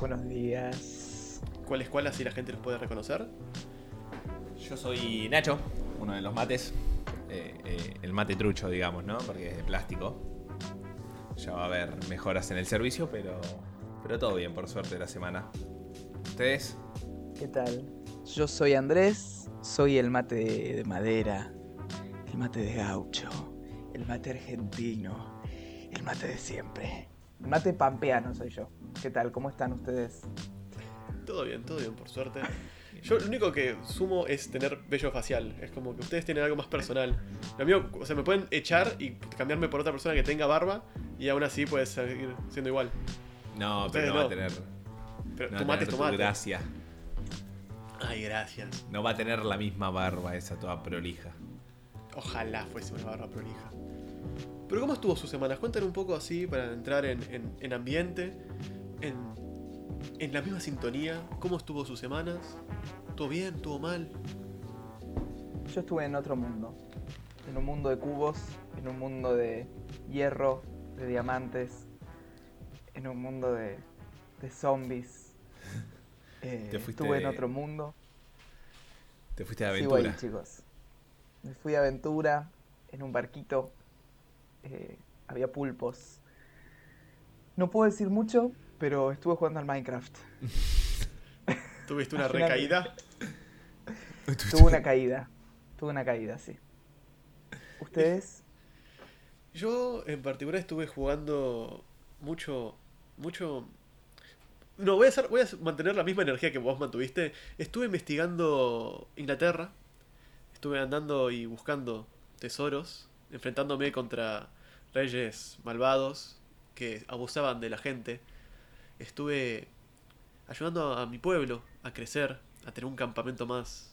Buenos días. ¿Cuál es cuál así la gente los puede reconocer? Yo soy Nacho, uno de los mates. Eh, eh, el mate trucho, digamos, ¿no? Porque es de plástico. Ya va a haber mejoras en el servicio, pero, pero todo bien, por suerte, la semana. ¿Ustedes? ¿Qué tal? Yo soy Andrés, soy el mate de, de madera, el mate de gaucho, el mate argentino, el mate de siempre. Mate pampeano soy yo. ¿Qué tal? ¿Cómo están ustedes? Todo bien, todo bien, por suerte. Yo lo único que sumo es tener vello facial. Es como que ustedes tienen algo más personal. Lo mío, o sea, me pueden echar y cambiarme por otra persona que tenga barba y aún así puede seguir siendo igual. No, Ustedes pero no, va a tener. Pero no tomate es tener tu tomate. gracia. Ay, gracias. No va a tener la misma barba esa toda prolija. Ojalá fuese una barba prolija. Pero ¿cómo estuvo su semana? Cuéntanos un poco así para entrar en, en- en ambiente, en, en la misma sintonía. ¿Cómo estuvo sus semanas? ¿Todo bien? ¿Todo mal? Yo estuve en otro mundo. En un mundo de cubos, en un mundo de hierro, de diamantes, en un mundo de, de zombies. Eh, Te fuiste estuve en otro mundo. Te fuiste de Sigo aventura. ahí, chicos. Me fui de aventura en un barquito. Eh, había pulpos. No puedo decir mucho, pero estuve jugando al Minecraft. ¿Tuviste una recaída? Tuve una caída. Tuve una caída, sí. ¿Ustedes? Yo en particular estuve jugando mucho, mucho... No, voy a, hacer, voy a mantener la misma energía que vos mantuviste. Estuve investigando Inglaterra. Estuve andando y buscando tesoros, enfrentándome contra reyes malvados que abusaban de la gente. Estuve ayudando a mi pueblo a crecer, a tener un campamento más,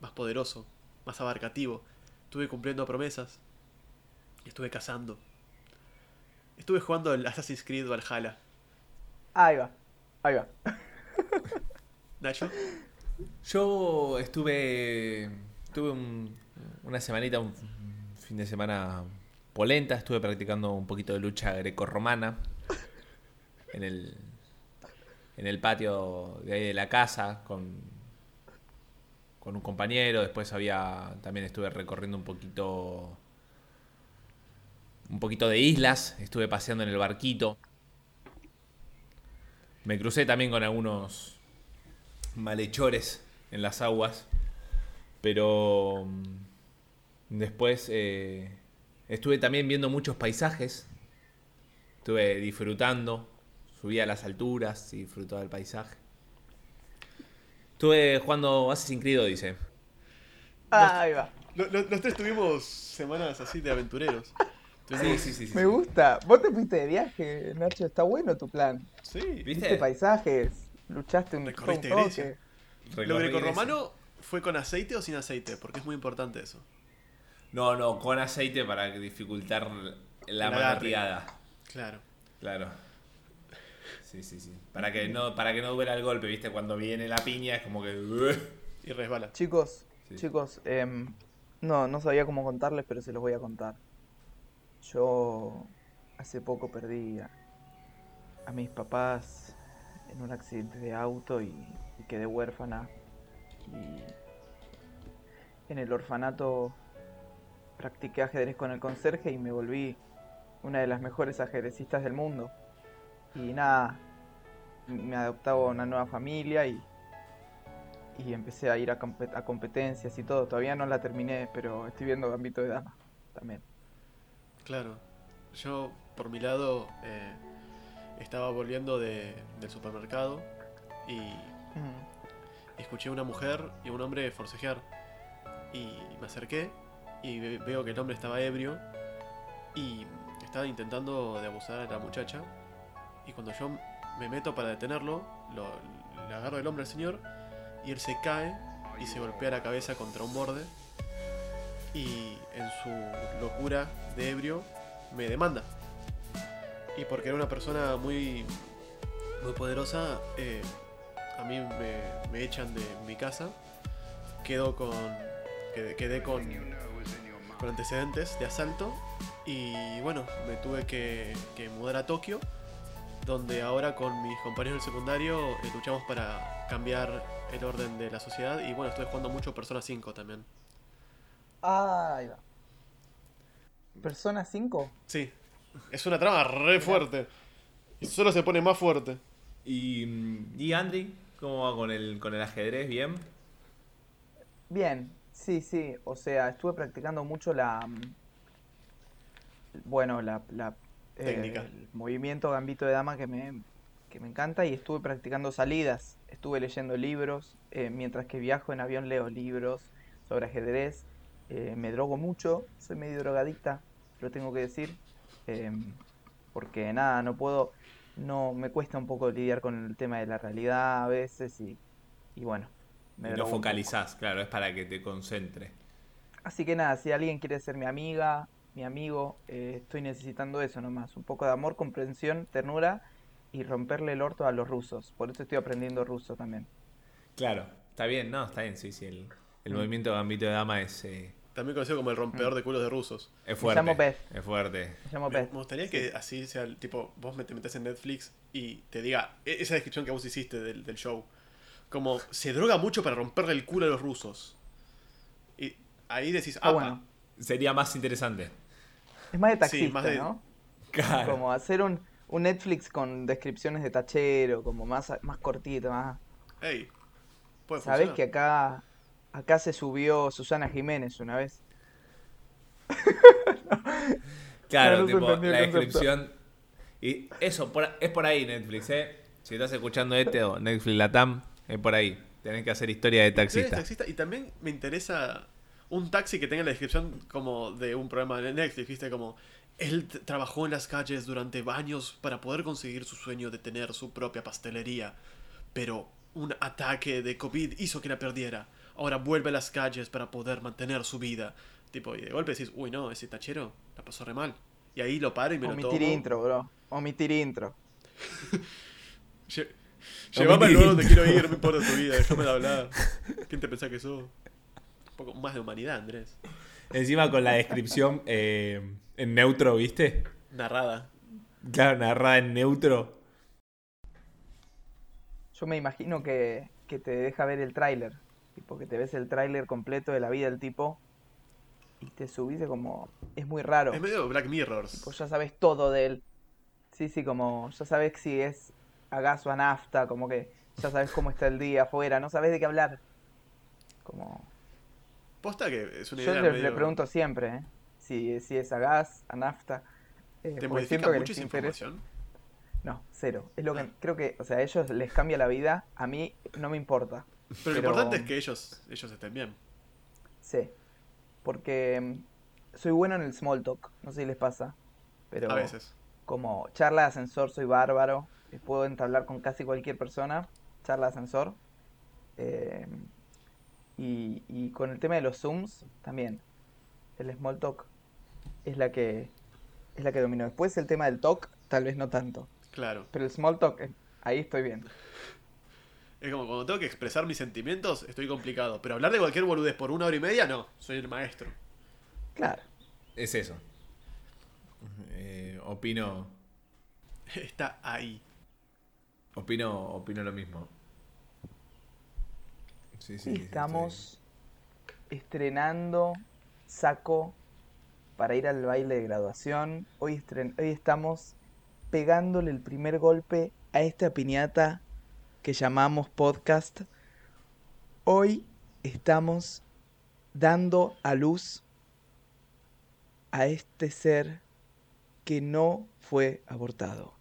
más poderoso, más abarcativo. Estuve cumpliendo promesas. Estuve cazando. Estuve jugando el Assassin's Creed Valhalla. Ahí va. Ahí va. Nacho, Yo estuve. Tuve un- una semanita, un fin de semana polenta. Estuve practicando un poquito de lucha grecorromana en el, en el patio de ahí de la casa con, con un compañero. Después había. También estuve recorriendo un poquito. Un poquito de islas. Estuve paseando en el barquito. Me crucé también con algunos malhechores en las aguas. Pero después eh, estuve también viendo muchos paisajes. Estuve disfrutando. Subí a las alturas y disfrutaba del paisaje. Estuve jugando Assassin's Creed, dice. Ahí va. lo- lo- los tres tuvimos semanas así de aventureros. Sí, sí, sí. sí, Me gusta. Vos te fuiste de viaje, Nacho. Está bueno tu plan. Sí. Viste ¿Viste? paisajes. Luchaste un, Recorriste un toque. Grecia. ¿Lo grecorromano fue con aceite o sin aceite? Porque es muy importante eso. No, no, con aceite para dificultar la manateada. Claro. Claro. Sí, sí, sí. Para que no, para que no duela el golpe, ¿viste? Cuando viene la piña es como que. Y resbala. Chicos, Sí. chicos, em, no, no sabía cómo contarles, pero se los voy a contar. Yo hace poco perdí a, a mis papás en un accidente de auto y, y quedé huérfana. Y en el orfanato practiqué ajedrez con el conserje y me volví una de las mejores ajedrecistas del mundo. Y nada, me adoptaba una nueva familia y, y empecé a ir a, compe- a competencias y todo. Todavía no la terminé, pero estoy viendo Gambito de Dama también. Claro. Yo, por mi lado, eh, estaba volviendo de- del supermercado y Mm. escuché a una mujer y a un hombre forcejear. Y me acerqué y ve- veo que el hombre estaba ebrio y estaba intentando de abusar a la muchacha. Y cuando yo me meto para detenerlo, lo, le agarro el hombro al señor y él se cae y se golpea la cabeza contra un borde y en su locura de ebrio me demanda. Y porque era una persona muy, muy poderosa, eh, a mí me, me echan de mi casa. Quedo con, quedé con, con antecedentes de asalto y bueno, me tuve que, que mudar a Tokio, donde ahora con mis compañeros del secundario eh, luchamos para cambiar el orden de la sociedad y bueno, estoy jugando mucho Persona 5 también. Ah, ahí va. ¿Persona 5? Sí, es una trama re fuerte. Y solo se pone más fuerte. ¿Y, mm, y Andy? ¿Cómo va con el, con el ajedrez? ¿Bien? Bien, sí, sí. O sea, estuve practicando mucho la. mm, Bueno, la. la eh, Técnica. el movimiento gambito de dama que me, que me encanta y estuve practicando salidas. Estuve leyendo libros. eh, mientras que viajo en avión leo libros sobre ajedrez. eh, me drogo mucho. Soy medio drogadicta, lo tengo que decir. em, porque nada, no puedo. No, me cuesta un poco lidiar con el tema de la realidad a veces y, y bueno. Me Y no focalizás, claro, es para que te concentres. Así que nada, si alguien quiere ser mi amiga, mi amigo, eh, estoy necesitando eso nomás. Un poco de amor, comprensión, ternura y romperle el orto a los rusos. Por eso estoy aprendiendo ruso también. Claro, está bien, no, está bien, sí, sí. El, el Mm. movimiento gambito de dama es, eh, También conocido como el rompedor de culos de rusos. es Me llamo fuerte. Beth. Es fuerte. Me llamo Me, Beth. me gustaría que así sea, el tipo, vos me te metes en Netflix y te diga e- esa descripción que vos hiciste del, del show. Como, se droga mucho para romperle el culo a los rusos. Y ahí decís, Ah, bueno. Sería más interesante. Es más de Sí, taxista, más de- ¿no? Claro. Como hacer un, un Netflix con descripciones de tachero, como más, más cortito, más... hey, puede Sabés funcionar. que acá, acá se subió Susana Jiménez una vez. Claro, No tipo, la descripción. Y eso, por- es por ahí Netflix, ¿eh? Si estás escuchando este o Netflix Latam, es por ahí. Tenés que hacer historia de taxista. taxista. Y también me interesa un taxi que tenga la descripción como de un programa de Netflix, ¿viste? Como, él trabajó en las calles durante años para poder conseguir su sueño de tener su propia pastelería. Pero un ataque de COVID hizo que la perdiera. Ahora vuelve a las calles para poder mantener su vida. Tipo, y de golpe decís, uy, no, ese tachero la pasó re mal. Y ahí lo paro y me lo tomo. Omitir intro, bro. Omitir intro. Llévame al lugar donde quiero ir, no me importa tu vida, déjame de hablar. ¿Quién te pensás que sos? Un poco más de humanidad, Andrés. Encima con la descripción eh, en neutro, ¿viste? Narrada. Claro, narrada en neutro. Yo me imagino que, que te deja ver el tráiler. Tipo, que te ves el tráiler completo de la vida del tipo y te subís de como... Es muy raro. Es medio Black Mirrors. Tipo, ya sabes todo de él. Sí, sí, como ya sabes si es a gas o a nafta, como que ya sabes cómo está el día afuera, no sabes de qué hablar. Como... Posta que es una Yo idea le, medio... le pregunto siempre, ¿eh? Si, si es a gas, a nafta. eh, ¿Te modifica mucho esa información? No, cero. Es lo que Ah. creo que, o sea, a ellos les cambia la vida, a mí no me importa. Pero, Pero- lo importante es que ellos, ellos estén bien. Sí. Porque mm, soy bueno en el small talk, no sé si les pasa. Pero A veces. como charla de ascensor soy bárbaro, puedo entablar con casi cualquier persona, charla de ascensor. Eh, y, y con el tema de los zooms también. El small talk es la que es la que dominó. Después el tema del talk, tal vez no tanto. Claro. Pero el small talk, eh, ahí estoy bien. Es como cuando tengo que expresar mis sentimientos, estoy complicado. Pero hablar de cualquier boludez por una hora y media, no. Soy el maestro. Claro. Es eso. Eh, opino, Está ahí. Opino, opino lo mismo. Sí, sí, estamos estrenando saco para ir al baile de graduación. Hoy, estren- hoy estamos pegándole el primer golpe a esta piñata que llamamos podcast. Hoy estamos dando a luz a este ser que no fue abortado.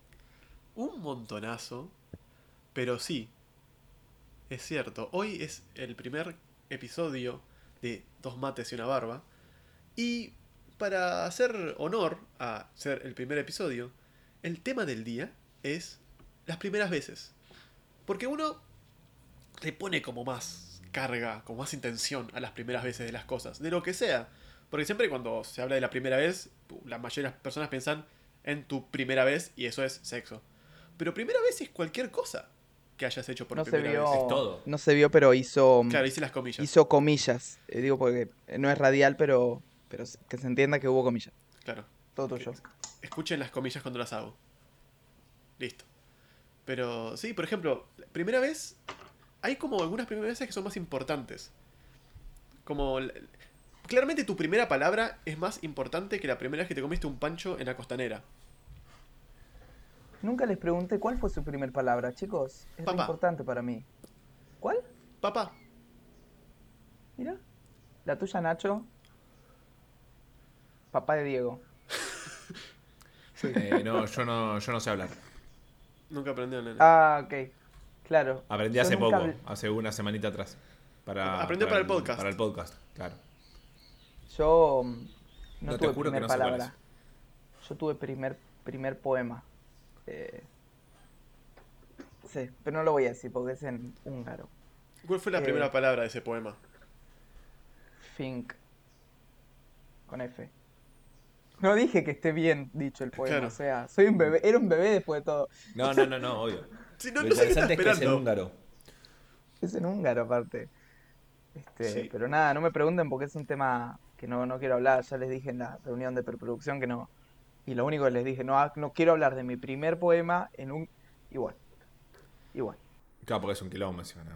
Un montonazo. Pero sí. Es cierto. Hoy es el primer episodio de Dos mates y una barba. Y para hacer honor a ser el primer episodio, el tema del día es las primeras veces. Porque uno le pone como más carga, como más intención a las primeras veces de las cosas, de lo que sea. Porque siempre cuando se habla de la primera vez, la mayoría de las personas piensan en tu primera vez y eso es sexo. Pero primera vez es cualquier cosa que hayas hecho por No se primera vio. vez. Es todo. No se vio, pero hizo. Claro, hice las comillas. Hizo comillas. Eh, digo porque no es radial, pero. Pero que se entienda que hubo comillas. Claro. Todo tuyo. Escuchen las comillas cuando las hago. Listo. Pero sí, por ejemplo, primera vez. Hay como algunas primeras veces que son más importantes. Como. Claramente tu primera palabra es más importante que la primera vez que te comiste un pancho en la costanera. Nunca les pregunté cuál fue su primer palabra, chicos. Es Papá. importante para mí. ¿Cuál? Papá, Mira. La tuya, Nacho. Papá de Diego. Eh, no, yo no, yo no sé hablar. nunca aprendió, nene. Ah, ok. Claro. Aprendí Yo hace poco, habl- hace una semanita atrás. Para, Aprendió para el podcast. Para el podcast, claro. Yo mm, no, te tuve juro que primer no sé cuál palabra. Yo tuve primer, primer poema. Eh, sí, pero no lo voy a decir porque es en húngaro. ¿Cuál fue la eh, primera palabra de ese poema? Fink. Con F. No dije que esté bien dicho el poema, Claro. o sea, soy un bebé, era un bebé después de todo. No, no, no, no, obvio. Sí, no, Lo no sé qué estás interesante es que es en esperando. húngaro. Es en húngaro aparte. Este, Sí. Pero nada, no me pregunten porque es un tema que no, no quiero hablar. Ya les dije en la reunión de preproducción que no. Y lo único que les dije, no, ha- no quiero hablar de mi primer poema en un... Igual. Igual. Claro, porque es un quilombo encima, no.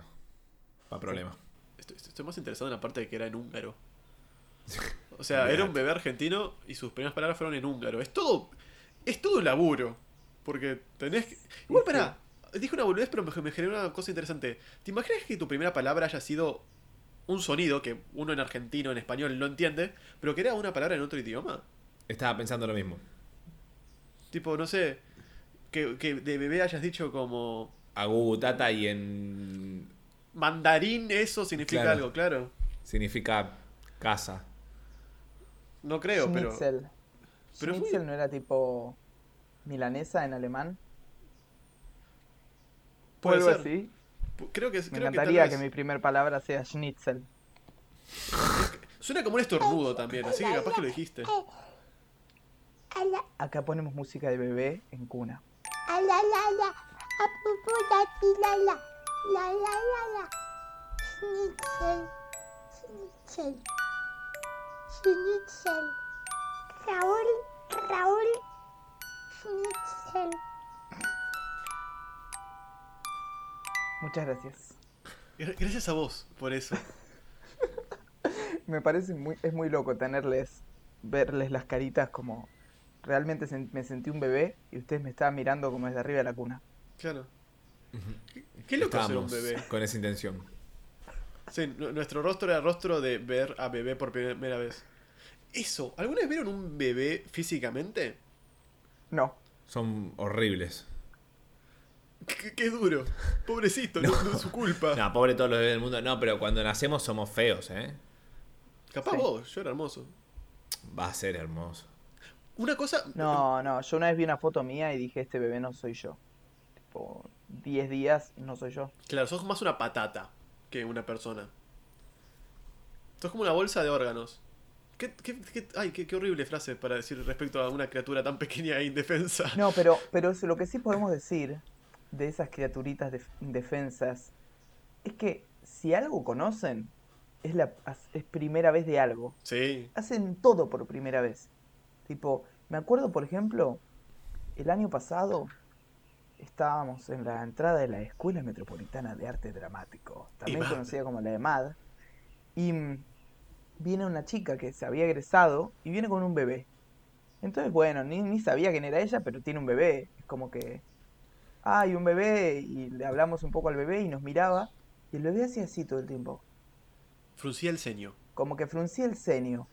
Pa' problema. Estoy, estoy más interesado en la parte de que era en húngaro. O sea, era un bebé argentino y sus primeras palabras fueron en húngaro. Es todo. Es todo un laburo. Porque tenés que. Igual Sí, pará. Dije una boludez, pero me, me generó una cosa interesante. ¿Te imaginas que tu primera palabra haya sido un sonido que uno en argentino, en español no entiende, pero que era una palabra en otro idioma? Estaba pensando lo mismo. Tipo, no sé. Que, que de bebé hayas dicho como. Agu, tata y en. Mandarín, eso significa Claro. algo, claro. Significa casa. No creo, pero. Schnitzel. pero Schnitzel no era tipo milanesa en alemán. ¿O Puede algo ser. así? Creo que Me creo que, encantaría que, vez- mi primer palabra sea Schnitzel. Suena como un estornudo también, así que capaz que lo dijiste. Acá ponemos música de bebé en cuna. A la la la, a pupu la ti la la, la la la la. Schnitzel, schnitzel, schnitzel. Raúl, Raúl, schnitzel. Muchas gracias. Gra- Gracias a vos por eso. Me parece muy, es muy loco tenerles, verles las caritas como realmente sen- me sentí un bebé y ustedes me estaban mirando como desde arriba de la cuna. Claro. Qué- Qué loco ser un bebé. con esa intención. Sí, nu- nuestro rostro era rostro de ver a bebé por primera vez. Eso, ¿alguna vez vieron un bebé físicamente? No, Son horribles. Qué, qué duro. Pobrecito, no. no es su culpa. No, pobre todos los bebés del mundo. No, pero cuando nacemos somos feos, ¿eh? Capaz Sí. vos, yo era hermoso. Va a ser hermoso. Una cosa. no, no. Yo una vez vi una foto mía y dije, este bebé no soy yo. Tipo, 10 días no soy yo. Claro, sos más una patata que una persona. Sos como una bolsa de órganos. ¿Qué, qué- qué- ay, qué, qué horrible frase para decir respecto a una criatura tan pequeña e indefensa. No, pero, pero eso, lo que sí podemos decir de esas criaturitas def- indefensas es que si algo conocen, es la es primera vez de algo. Sí, hacen todo por primera vez. Tipo, me acuerdo, por ejemplo, el año pasado estábamos en la entrada de la Escuela Metropolitana de Arte Dramático, también conocida como la EMAD, y viene una chica que se había egresado y viene con un bebé. Entonces, bueno, ni, ni sabía quién era ella, pero tiene un bebé. Es como que, hay un bebé, y le hablamos un poco al bebé y nos miraba, y el bebé hacía así todo el tiempo fruncía el ceño. como que fruncía el ceño.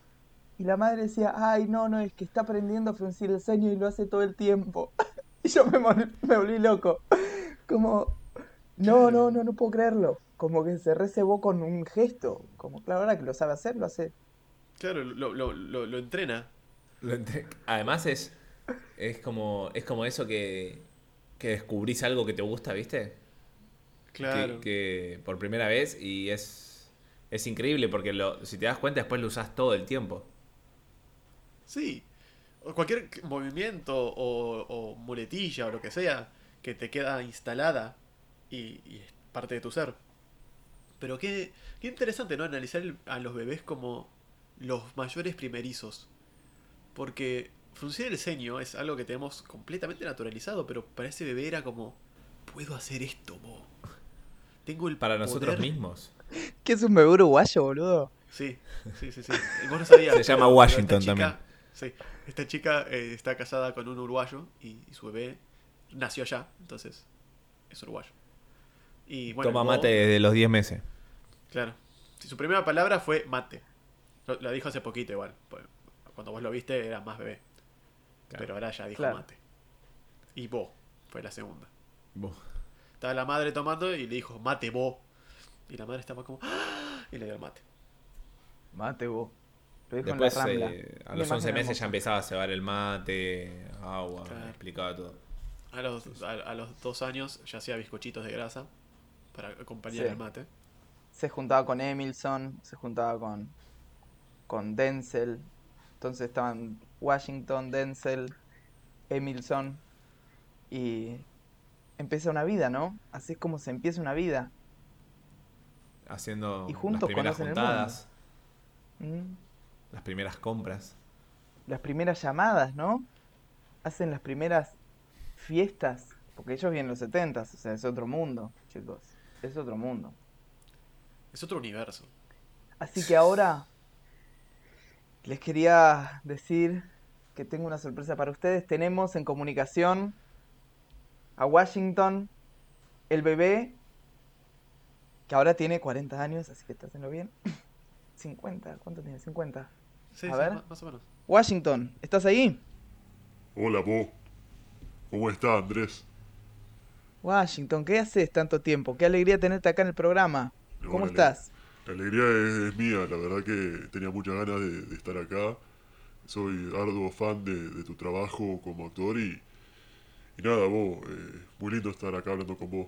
Y la madre decía, ay, no, no, es que está aprendiendo a fruncir el ceño y lo hace todo el tiempo. y yo me, me volví loco. Como, no, no, no, no puedo creerlo. Como que se recebó con un gesto. Como, claro, ahora que lo sabe hacer, lo hace. Claro, lo, lo, lo, lo entrena. Además es, es como es como eso que, que descubrís algo que te gusta, ¿viste? Claro. Que, que por primera vez y es, es increíble porque lo, si te das cuenta después lo usás todo el tiempo. Sí. O cualquier movimiento o, o muletilla o lo que sea que te queda instalada y, y es parte de tu ser. Pero qué, qué interesante, ¿no? Analizar el- a los bebés como los mayores primerizos. Porque fruncir el ceño es algo que tenemos completamente naturalizado, pero para ese bebé era como, puedo hacer esto, mo. Tengo el Para nosotros poder". mismos. ¿Qué es un bebé uruguayo, boludo? Sí, sí, sí, sí. Vos no sabías, Se llama Washington chica- también. Sí, esta chica eh, está casada con un uruguayo y, y su bebé nació allá, entonces es uruguayo. Y bueno, Toma Bo- mate desde los 10 meses. Claro. Sí, su primera palabra fue mate. Lo, lo dijo hace poquito igual. Cuando vos lo viste era más bebé. Claro. Pero ahora ya dijo Claro. mate. Y vos fue la segunda. Buh. Estaba la madre tomando y le dijo mate vos. Y la madre estaba como ¡Ah! y le dio el mate. Mate vos. Lo dijo Después, en la rambla. eh, a los 11 imagen meses ya empezaba a cebar el mate, agua, Claro. explicaba todo. A los, a, a los dos años ya hacía bizcochitos de grasa para acompañar Sí. el mate. Se juntaba con Emilson, se juntaba con, con Denzel. Entonces estaban Washington, Denzel, Emilson. Y empieza una vida, ¿no? Así es como se empieza una vida. Haciendo Y las juntos primeras conocen el juntadas, Mm. Las primeras compras. Las primeras llamadas, ¿no? Hacen las primeras fiestas. Porque ellos vienen en los 70 o sea, es otro mundo, chicos. Es otro mundo. Es otro universo. Así que ahora les quería decir que tengo una sorpresa para ustedes. Tenemos en comunicación a Washington, el bebé, que ahora tiene 40 años, así que está haciendo bien. 50, ¿cuánto tiene? 50. Sí, A sí, ver. más o menos. Washington, ¿estás ahí? Hola, vos. ¿Cómo está, Andrés? Washington, ¿qué haces tanto tiempo? Qué alegría tenerte acá en el programa. ¿Cómo estás? La alegría es, es mía, la verdad que tenía muchas ganas de, de estar acá. Soy arduo fan de, de tu trabajo como actor y, y nada, vos, eh, muy lindo estar acá hablando con vos.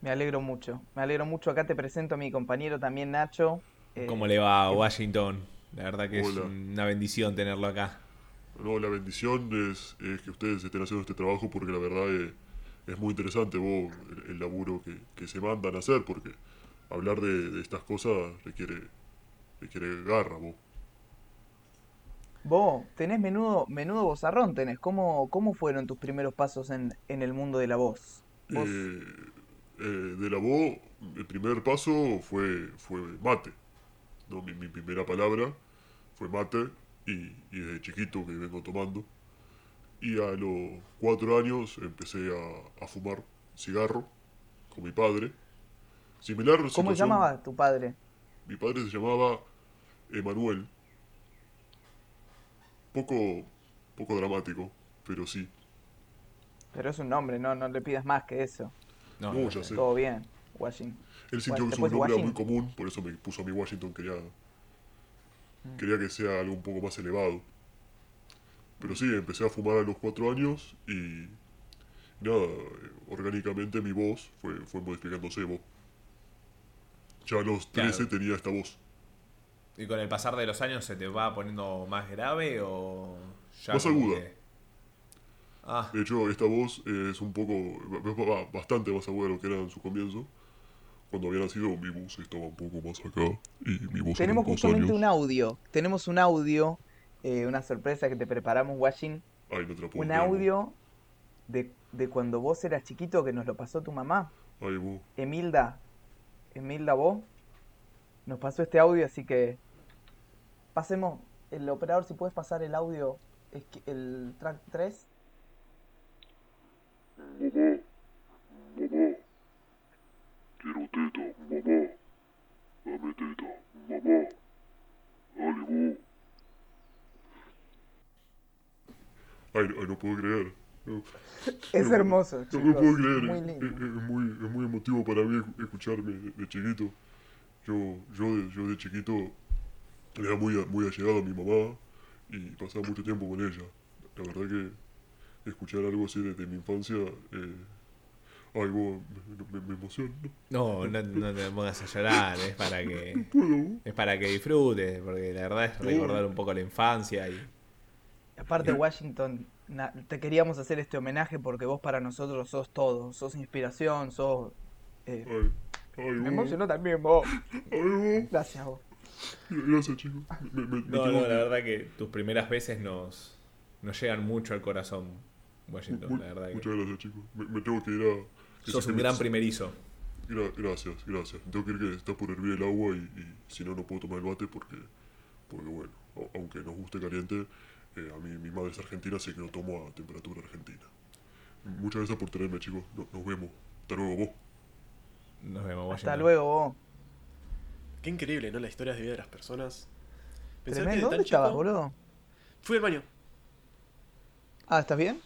Me alegro mucho. Me alegro mucho. Acá te presento a mi compañero también, Nacho. Eh, ¿Cómo le va a Washington? La verdad que es una bendición tenerlo acá. No, la bendición es, es que ustedes estén haciendo este trabajo porque la verdad es, es muy interesante vos, el, el laburo que, que se mandan a hacer porque hablar de, de estas cosas requiere, requiere garra, vos. Vos tenés menudo, menudo vozarrón, tenés. ¿Cómo, cómo fueron tus primeros pasos en, en el mundo de la voz? Vos- Eh, eh, de la voz, el primer paso fue, fue mate. ¿No? Mi, mi primera palabra fue mate y, y desde chiquito que vengo tomando. Y a los cuatro años empecé a, a fumar cigarro con mi padre. Similar ¿Cómo se situación- llamaba tu padre? Mi padre se llamaba Emanuel. Poco, poco dramático, pero sí. Pero es un nombre, no, no le pidas más que eso. No, No, no ya sé. sé. Todo bien, Washington. Él sintió que su nombre era muy común, por eso me puso a mi Washington. Quería, Mm. quería que sea algo un poco más elevado. Pero sí, empecé a fumar a los cuatro años y nada, orgánicamente mi voz fue, fue modificándose. Vos. Ya a los Claro. 13 tenía esta voz. ¿Y con el pasar de los años se te va poniendo más grave o ya Más aguda. que- Ah, De hecho, esta voz es un poco, ba- ba- bastante más aguda de lo que era en su comienzo. Cuando había nacido, mi voz estaba un poco más acá. Y mi voz a Tenemos justamente años- un audio. Tenemos un audio, eh, una sorpresa que te preparamos, Washington. Ay, la puedo Un audio de, de cuando vos eras chiquito que nos lo pasó tu mamá. Ay, vos. Emilda, Emilda vos, nos pasó este audio, así que pasemos, el operador, si puedes pasar el audio, es que- el track 3. Quiero teta, mamá. Dame teta, mamá. Dale, vos. Ay, no- ay, no puedo creer. No, Es no, hermoso, No chicos, me puedo creer. muy es, lindo. es- es muy, es muy emotivo para mí escu- escucharme de, de chiquito. Yo, yo, de, yo de chiquito era muy, a- muy allegado a mi mamá y pasaba mucho tiempo con ella. La verdad que escuchar algo así desde mi infancia, eh, algo me, me- me emociona. ¿no? No, te pongas a llorar, es para que es para que disfrutes, porque la verdad es recordar un poco la infancia y Aparte, Washington, na- te queríamos hacer este homenaje porque vos para nosotros sos todo. Sos inspiración, sos. eh, Ay, ay, me emocionó también vos. ay, vos. Gracias vos. Gracias, chicos. Me, me- No, no, la verdad que tus primeras veces nos, nos llegan mucho al corazón, Washington, la verdad que Muchas gracias, chicos. Me, me tengo que ir a. sos un gran me- primerizo. Gra- gracias, gracias. Tengo que ir que está por hervir el agua y, y si no, no puedo tomar el bate porque, porque bueno, aunque nos guste caliente, eh, a mí mi madre es argentina, así que lo tomo a temperatura argentina. Muchas gracias por tenerme, chicos. No- nos vemos. Hasta luego, vos. Nos vemos, Washington. Hasta luego vos. Qué increíble, ¿no? Las historias de vida de las personas. Que ¿Dónde estabas, boludo? Fui al baño. Ah, ¿estás bien?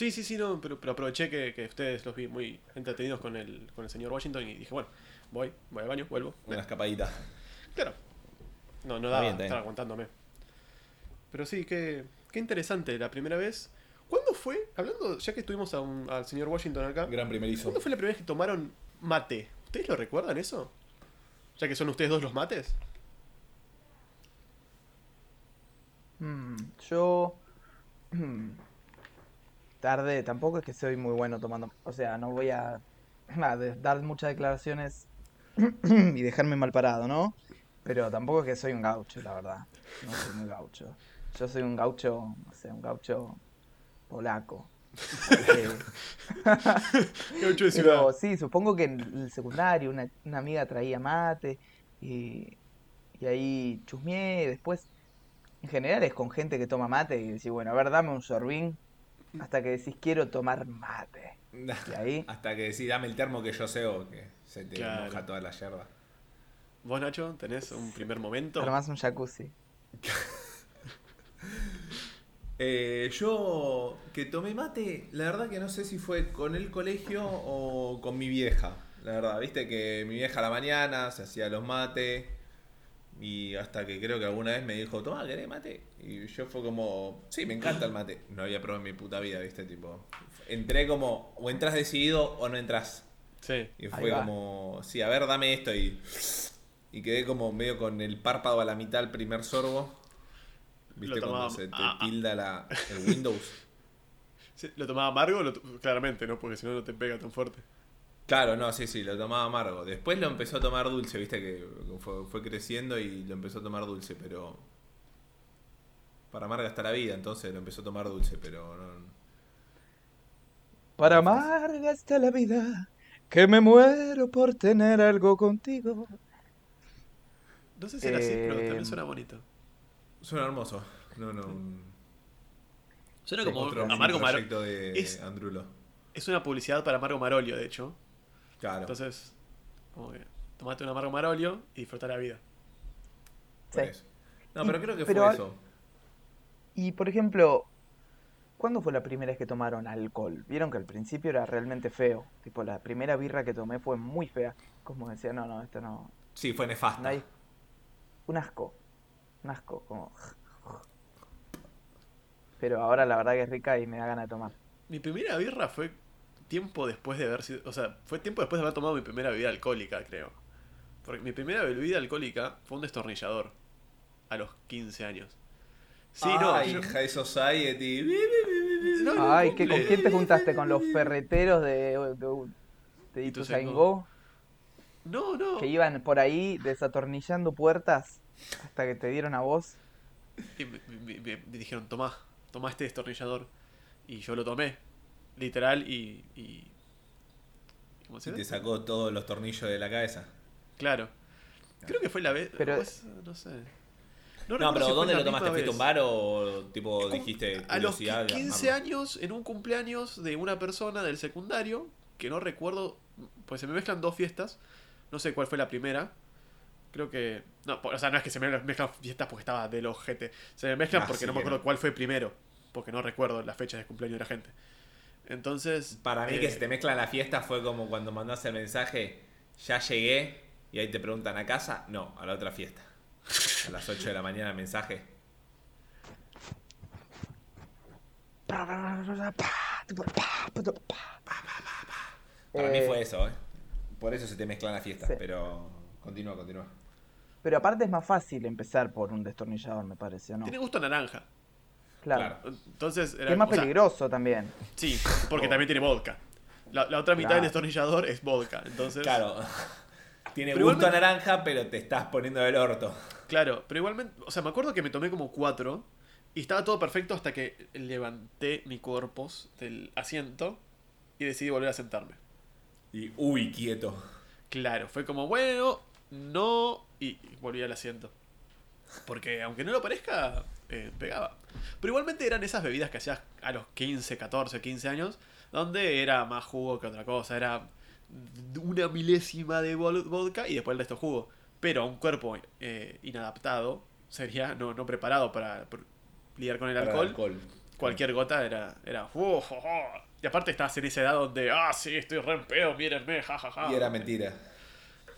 Sí, sí, sí, no, pero, pero aproveché que, que ustedes los vi muy entretenidos con el, con el señor Washington y dije, bueno, voy, voy al baño, vuelvo. Una escapadita. Claro. No, no daba estar aguantándome. Pero sí, qué, qué interesante la primera vez. ¿Cuándo fue? Hablando, ya que estuvimos a un- al señor Washington acá, Gran primerizo. ¿cuándo fue la primera vez que tomaron mate? ¿Ustedes lo recuerdan eso? Ya que son ustedes dos los mates. Mm, yo. mm, Tarde, tampoco es que soy muy bueno tomando. O sea, no voy a, dar muchas declaraciones y dejarme mal parado, ¿no? Pero tampoco es que soy un gaucho, la verdad. No soy muy gaucho. Yo soy un gaucho, no sé, un gaucho polaco. Ocho de ciudad. Pero sí, supongo que en el secundario una, una amiga traía mate y, y ahí chusmeé. Después, en general es con gente que toma mate y decís, bueno, a ver, dame un sorbín hasta que decís, quiero tomar mate. Y ahí, Hasta que decís, dame el termo que yo sé o que se te Claro. moja toda la yerba. ¿Vos, Nacho, tenés un primer momento? armás un jacuzzi. Eh, yo que tomé mate, la verdad que no sé si fue con el colegio o con mi vieja. La verdad, viste que mi vieja a la mañana se hacía los mates y hasta que creo que alguna vez me dijo, toma, ¿querés mate? Y yo fue como, sí, me encanta el mate. No había probado en mi puta vida, viste, tipo. Entré como, o entras decidido o no entras. Sí. Y fue como, sí, a ver, dame esto y... Y quedé como medio con el párpado a la mitad el primer sorbo. ¿Viste Lo cuando tomaba- se te ah, tilda la, el Windows? Sí, ¿Lo tomaba amargo? Lo Claramente, ¿no? Porque si no, no te pega tan fuerte. Claro, no, sí, sí, lo tomaba amargo. Después lo empezó a tomar dulce, viste que fue, fue creciendo y lo empezó a tomar dulce, pero... Para amarga está la vida, entonces lo empezó a tomar dulce, pero no... Para amarga está la vida, que me muero por tener algo contigo. No sé si era así, pero Eh, también suena bonito. Suena hermoso. No, no. Suena como otro Amargo Marolio. es- Andrulo. Es una publicidad para Amargo Marolio, de hecho. Claro. Entonces, como que tomate un Amargo Marolio y disfruta la vida. Sí. No, Y- pero creo que pero fue eso. Y por ejemplo, ¿cuándo fue la primera vez que tomaron alcohol? Vieron que al principio era realmente feo. Tipo, la primera birra que tomé fue muy fea. Como decía, no, no, esto no. Sí, fue nefasta. no hay- Un asco. Un asco, como. Pero ahora la verdad que es rica y me da ganas de tomar. Mi primera birra fue tiempo después de haber sido. O sea, fue tiempo después de haber tomado mi primera bebida alcohólica, creo. Porque mi primera bebida alcohólica fue un destornillador. A los 15 años. Sí, no. Ay, yo- High Society. no, no Ay, ¿qué, ¿con quién te juntaste? ¿Con los ferreteros de, de, de Ituzaingó? No, no. Que iban por ahí desatornillando puertas hasta que te dieron a vos. Y me, me- me- me dijeron, tomá, tomá este destornillador. Y yo lo tomé, literal, y... y ¿Cómo se Y te sacó todos los tornillos de la cabeza. Claro. Creo que fue la vez... Pero- pues, no sé. No, pero si ¿dónde lo tomaste? ¿Fuiste un bar o tipo dijiste A los curiosidad de 15 armarlo? años, en un cumpleaños de una persona del secundario, que no recuerdo, pues se me mezclan dos fiestas, no sé cuál fue la primera. Creo que... No, o sea, no es que se me mezclan fiestas porque estaba del ojete. Se me mezclan Ah, porque sí no me acuerdo no. cuál fue primero. Porque no recuerdo las fechas de cumpleaños de la gente. Entonces... Para mí eh, que se te mezcla la fiesta fue como cuando mandás el mensaje, ya llegué, y ahí te preguntan a casa, no, a la otra fiesta. A las 8 de la mañana el mensaje. Para mí Eh, fue eso, ¿eh? Por eso se te mezclan las fiestas, sí. pero continúa, continúa. Pero aparte es más fácil empezar por un destornillador, me parece, ¿o ¿no? Tiene gusto a naranja. Claro. Claro. Entonces, era, es más sea, peligroso también. Sí, porque Oh. también tiene vodka. La, la otra mitad Claro. del destornillador es vodka. Entonces, Claro. Tiene Pero gusto a naranja, pero te estás poniendo del orto. Claro, pero igualmente, o sea, me acuerdo que me tomé como cuatro y estaba todo perfecto hasta que levanté mi cuerpo del asiento y decidí volver a sentarme. Y uy, quieto. Claro, fue como, bueno, no, y volví al asiento. Porque aunque no lo parezca, eh, pegaba. Pero igualmente eran esas bebidas que hacías a los 15, 14, 15 años, donde era más jugo que otra cosa, era una milésima de vodka y después el resto jugo. Pero un cuerpo eh, inadaptado sería no, no preparado para lidiar con el alcohol. Cualquier gota era. era "Uh, jo, jo". Y aparte estás en esa edad donde, ah, sí, estoy re en pedo, mírenme, jajaja. Y era mentira.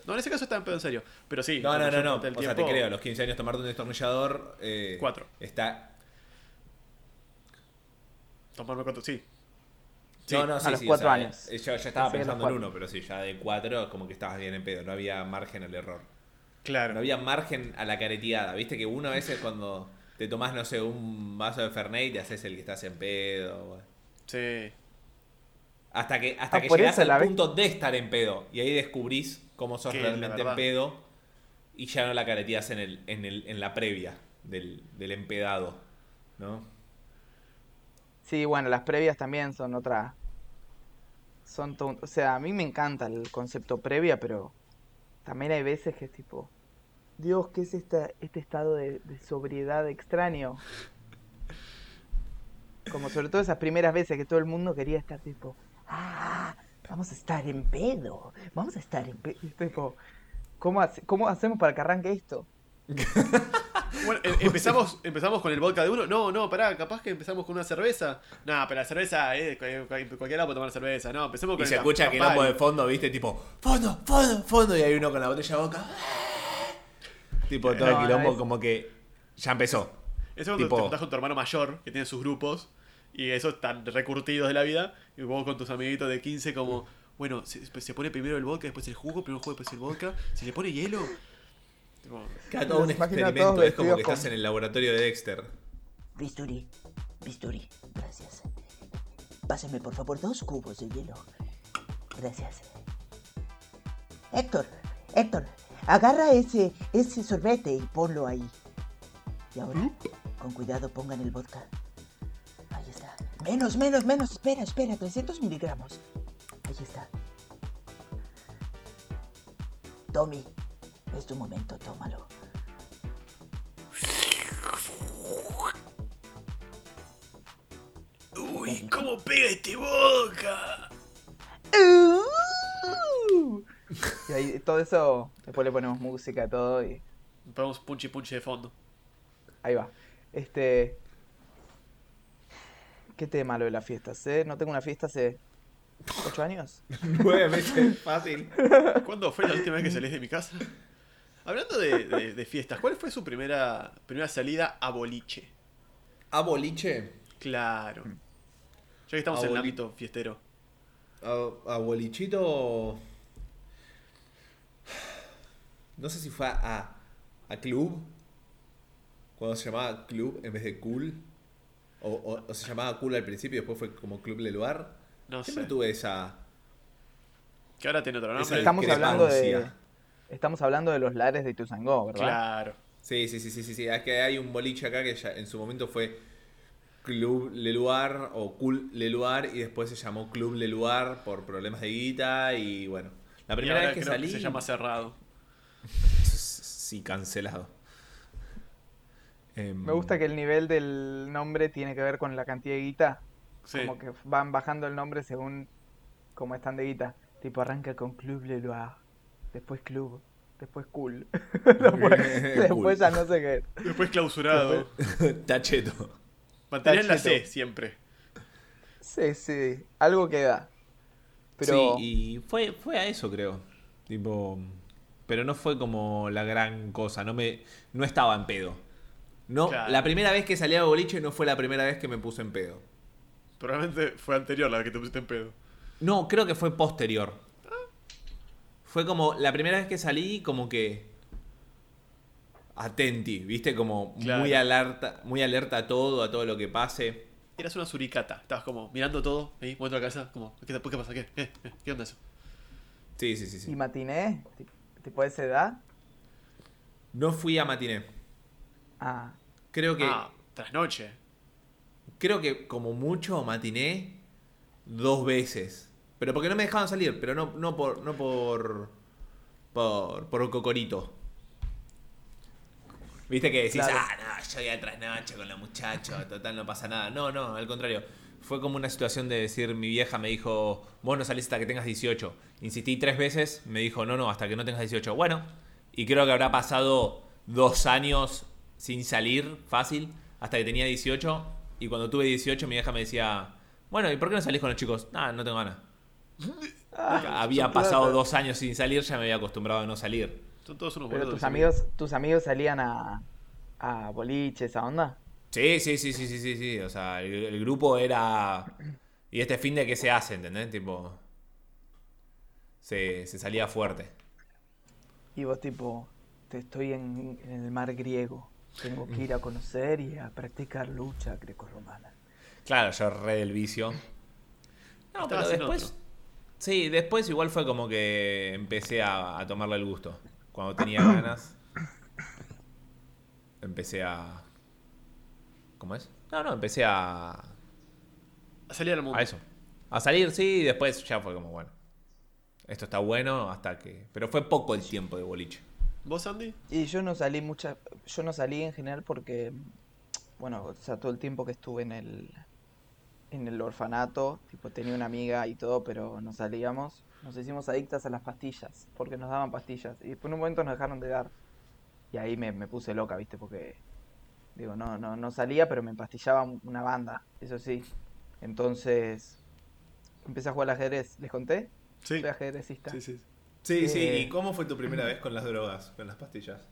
No, en ese caso estaba en pedo en serio. Pero sí. No, no, no, no. O sea, te creo, a los 15 años tomarte un destornillador. Eh, Cuatro. Está. Tomarme cuatro, sí. Sí, no, no, sí, los sí, cuatro o sea, años. eh, Yo, yo estaba Pensé pensando en uno, pero sí, ya de cuatro, como que estabas bien en pedo. No había margen al error. Claro. No había margen a la careteada. Viste que uno a veces cuando te tomás, no sé, un vaso de Fernet, te haces el que estás en pedo. bueno. Sí. Hasta que, hasta Ah, que llegás al la vez- punto de estar en pedo. Y ahí descubrís cómo sos realmente en pedo. Y ya no la careteás en, el, en, el, en la previa del, del empedado. ¿No? Sí, bueno, las previas también son otra. Son to- O sea, a mí me encanta el concepto previa, pero también hay veces que es tipo. Dios, ¿qué es esta, este estado de, de sobriedad extraño? Como sobre todo esas primeras veces que todo el mundo quería estar tipo. Ah, vamos a estar en pedo. Vamos a estar en pedo. Tipo, ¿cómo, hace- ¿cómo hacemos para que arranque esto? Bueno, em- empezamos, empezamos con el vodka de uno. No, no, pará, capaz que empezamos con una cerveza. No, pero la cerveza, eh, cual- cual- cualquier lado puede tomar cerveza. No, empecemos Y con se el escucha Campari. quilombo de fondo, viste, tipo, fondo, fondo, fondo, y hay uno con la botella a boca. Tipo, todo No, el quilombo es- como que ya empezó. Eso es cuando Tipo- te juntás con tu hermano mayor, que tiene sus grupos, y esos están recurtidos de la vida, y vos con tus amiguitos de 15 como, bueno, se, se pone primero el vodka, después el jugo, primero el jugo, después el vodka, se le pone hielo. Tipo, Cada todo un experimento, es como que vestidos estás con- en el laboratorio de Dexter. Bisturí, bisturí, gracias. Páseme por favor dos cubos de hielo. Gracias. Héctor, Héctor, agarra ese, ese sorbete y ponlo ahí. Y ahora, con cuidado pongan el vodka. Menos, menos, menos. Espera, espera, 300 miligramos. Ahí está. Tommy, es tu momento, tómalo. Uy, ¿cómo pega este vodka? Y ahí todo eso, después le ponemos música, todo y Ponemos punchi punchi de fondo. ahí va. Este. ¿Qué tema lo de las fiestas? eh? No tengo una fiesta hace. ¿Ocho años? Nueve meses, fácil. ¿Cuándo fue la última vez que salís de mi casa? Hablando de, de- de fiestas, ¿cuál fue su primera, primera salida a boliche? ¿A boliche? Claro. Ya que estamos A en el ámbito fiestero. A, a bolichito. No sé si fue a, a club. Cuando se llamaba club en vez de cool. O, o- o se llamaba cool al principio y después fue como club Leluar. No Siempre sé. tuve esa. Que ahora tiene otro nombre. Estamos hablando de. Estamos hablando de los lares de Ituzangó, ¿verdad? Claro. Sí, sí, sí, sí, sí, sí. Es que hay un boliche acá que ya en su momento fue Club Leluar o Cool Leluar y después se llamó Club Leluar por problemas de guita y bueno. La Y primera ahora vez que creo salí... se llama cerrado. Sí, cancelado. Em, Me gusta que el nivel del nombre tiene que ver con la cantidad de guita. Sí. Como que van bajando el nombre según cómo están de guita. Tipo arranca con Club Leloir, después Club, después Cool. después, después ya no sé qué. Después clausurado. Tacheto. Mantenían la C siempre. Sí, sí, algo queda. Pero Sí, y fue, fue a eso, creo. Tipo. Pero no fue como la gran cosa. No me. No estaba en pedo. No, Claro. la primera vez que salí a boliche no fue la primera vez que me puse en pedo. Probablemente fue anterior la vez que te pusiste en pedo. No, creo que fue posterior. Fue como la primera vez que salí, como que. Atenti, ¿viste? Como Claro. muy alerta, muy alerta a todo, a todo lo que pase. Eras una suricata. Estabas como mirando todo, ahí, moviendo la cabeza, como, ¿qué, qué pasa? ¿Qué? ¿Qué? ¿Qué? ¿Qué onda eso? Sí, sí, sí, sí. ¿Y matiné? ¿Tip- ¿Tipo de esa edad? No fui a matiné. Ah, Creo que. Ah, trasnoche. Creo que como mucho matiné dos veces. Pero porque no me dejaban salir, pero no, no por. no por. por. por cocorito. Viste que decís, Claro. ah, no, yo voy a trasnoche con los muchachos, total no pasa nada. No, no, al contrario. Fue como una situación de decir, mi vieja me dijo, vos no salís hasta que tengas 18. Insistí tres veces, me dijo, no, no, hasta que no tengas 18. Bueno, y creo que habrá pasado dos años sin salir fácil, hasta que tenía 18. Y cuando tuve 18, mi vieja me decía, bueno, ¿y por qué no salís con los chicos? Ah, no tengo ganas. había son pasado plata. dos años sin salir, ya me había acostumbrado a no salir. Son todos unos pero tus amigos, tus amigos salían a, a boliche, esa onda. Sí, sí, sí, sí, sí, sí, sí. O sea, el, el grupo era. Y este fin de qué se hace, ¿entendés? Tipo. Se, se salía fuerte. Y vos tipo, te estoy en, en el mar griego. Tengo que ir a conocer y a practicar lucha grecorromana. Claro, yo re del vicio. No, pero después. otro. Sí, después igual fue como que empecé a, a tomarle el gusto. Cuando tenía ganas. Empecé a. ¿Cómo es? No, no, empecé a. A salir al mundo. A eso. A salir, sí, y después ya fue como, bueno. Esto está bueno hasta que. Pero fue poco el tiempo de boliche. ¿Vos, Andy? Y yo no salí mucha, yo no salí en general porque, bueno, o sea, todo el tiempo que estuve en el, en el orfanato, tipo tenía una amiga y todo, pero no salíamos. Nos hicimos adictas a las pastillas, porque nos daban pastillas. Y después en un momento nos dejaron de dar. Y ahí me, me puse loca, ¿viste? Porque, digo, no, no, no salía, pero me empastillaba una banda, eso sí. Entonces, empecé a jugar al ajedrez. ¿Les conté? Sí. Soy ajedrecista. Sí, sí. Sí, sí, ¿y cómo fue tu primera vez con las drogas, con las pastillas?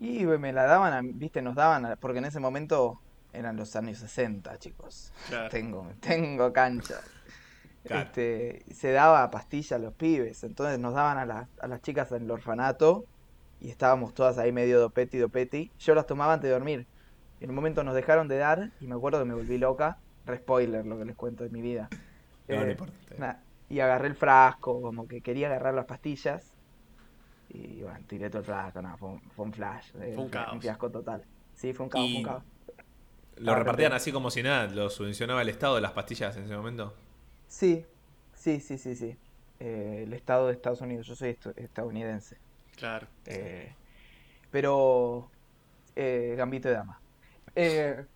Y güey, me la daban, a- viste, nos daban, a- porque en ese momento eran los años 60, chicos. Claro. Tengo, tengo cancha. Claro. Este, se daba pastilla a los pibes, entonces nos daban a, las- a las chicas en el orfanato y estábamos todas ahí medio dopeti, dopeti. Yo las tomaba antes de dormir. En un momento nos dejaron de dar y me acuerdo que me volví loca. Re spoiler lo que les cuento de mi vida. No, no Eh, importa. Y agarré el frasco, como que quería agarrar las pastillas. Y bueno, tiré todo el frasco, no, fue un, fue un flash. eh, Fue un caos. fiasco total. Sí, fue un caos, fue un caos. ¿Lo Ah, repartían así como si nada? ¿Lo subvencionaba el Estado de las pastillas en ese momento? Sí, sí, sí, sí, sí. Eh, el estado de Estados Unidos, yo soy estadounidense. Claro. Eh, pero, eh, gambito de dama. Eh,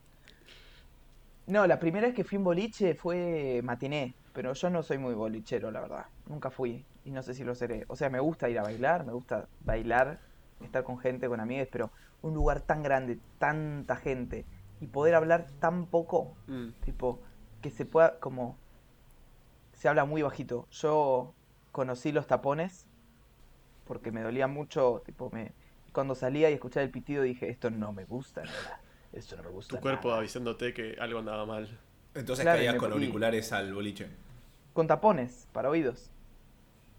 no, la primera vez que fui en boliche fue matiné, pero yo no soy muy bolichero, la verdad. Nunca fui y no sé si lo seré. O sea, me gusta ir a bailar, me gusta bailar, estar con gente, con amigos, pero un lugar tan grande, tanta gente y poder hablar tan poco, Mm. tipo, que se pueda como... Se habla muy bajito. Yo conocí los tapones porque me dolía mucho, tipo, me... Cuando salía y escuchaba el pitido dije, esto no me gusta nada. Esto no me gusta Tu cuerpo nada". avisándote que algo andaba mal. Entonces Claro, caías y con y- auriculares al boliche. Con tapones para oídos.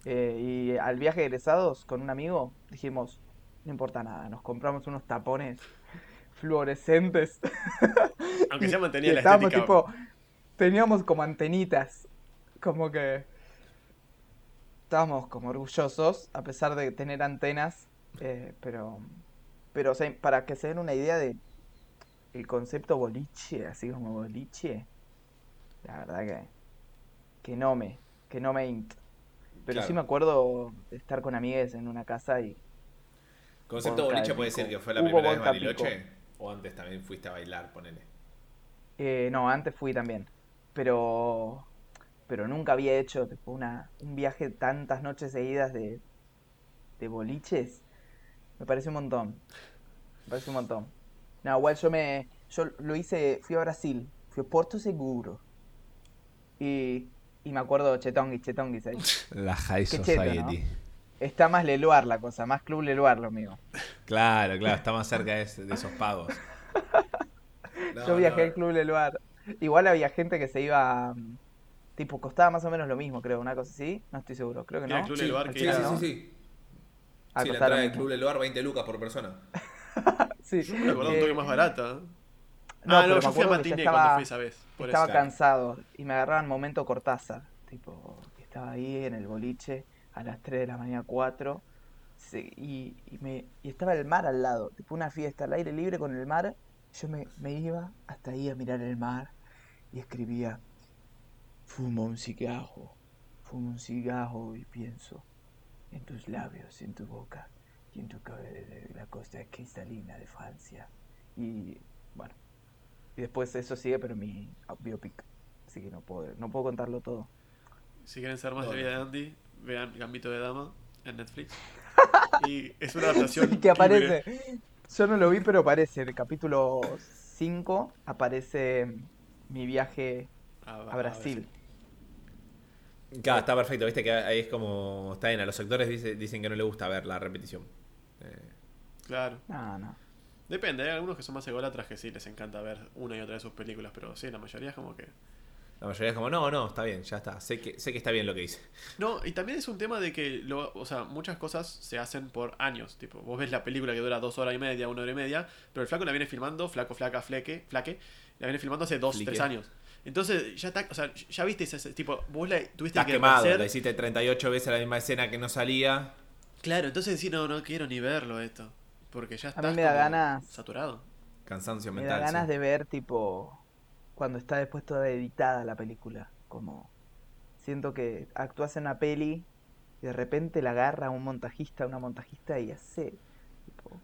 Eh, y al viaje de egresados con un amigo dijimos, no importa nada, nos compramos unos tapones fluorescentes. Aunque Y- ya y mantenía la estábamos estética. tipo, teníamos como antenitas, como que estábamos como orgullosos a pesar de tener antenas, eh, pero, pero o sea, para que se den una idea de el concepto boliche, así como boliche, la verdad que que no me, que no me int. Pero Claro. sí me acuerdo de estar con amigues en una casa y ¿Concepto boliche de puede pico. ser que fue la Hubo primera vez vodka Bariloche? ¿O antes también fuiste a bailar, ponele? Eh, no, antes fui también. Pero. Pero nunca había hecho tipo, una, un viaje tantas noches seguidas de, de boliches. Me parece un montón. Me parece un montón. No, igual yo me. Yo lo hice. Fui a Brasil. Fui a Porto Seguro. Y. Y me acuerdo Chetonguis, Chetonguis ahí. La High Qué cheto, Society. Está más Leluar la cosa, más Club Leluar lo mío. Claro, claro, está más cerca de, de esos pagos. No, Yo viajé no. al Club Leluar. Igual había gente que se iba. mm, Tipo, costaba más o menos lo mismo, creo, una cosa así. No estoy seguro, creo que no. el Club Sí, del Bar que sí, era, sí, ¿no? sí, sí. Ah, Sí, la entrada del. Club del Bar, 20 lucas por persona. Sí. Yo me acordaba un Eh, toque más barata. No, ah, no, yo fui a Matiné estaba- cuando fui esa vez. Por estaba eso. cansado y me agarraban momento Cortázar. Tipo, estaba ahí en el boliche a las 3 de la mañana, 4. se- y, y me, y estaba el mar al lado. Tipo, una fiesta al aire libre con el mar. Yo me, me iba hasta ahí a mirar el mar y escribía: Fumo un cigarro, fumo un cigarro y pienso en tus labios, en tu boca y en tu cabello de la costa cristalina de Francia. Y bueno. Y después eso sigue, pero mi biopic. Así que no puedo, no puedo contarlo todo. Si quieren saber más de vida de Andy, vean Gambito de Dama en Netflix. y es una adaptación. Sí, que libre. aparece. Yo no lo vi, pero aparece. En el capítulo 5 aparece mi viaje a Brasil. Claro, está perfecto, viste que ahí es como. Está bien, a los actores dice- dicen que no le gusta ver la repetición. Eh, Claro. No, no. Depende, hay algunos que son más ególatras que sí les encanta ver una y otra de sus películas, pero sí, la mayoría es como que. la mayoría es como, no, no, está bien, ya está. Sé que, sé que está bien lo que dice. No, y también es un tema de que, lo, o sea, muchas cosas se hacen por años. Tipo, vos ves la película que dura dos horas y media, una hora y media, pero el flaco la viene filmando, flaco, flaca, fleque, flaque, la viene filmando hace dos, Flique. tres años. Entonces, ya está, o sea, ya viste ese, tipo, vos la tuviste Estás que quemado, hacer. le hiciste 38 veces la misma escena que no salía. Claro, entonces sí, no, no quiero ni verlo esto. Porque ya A está mí me da ganas- saturado. Cansancio Me mental. da ganas sí. de ver, tipo, cuando está después toda editada la película. Como, siento que actúas en una peli y de repente la agarra un montajista, una montajista y hace, tipo,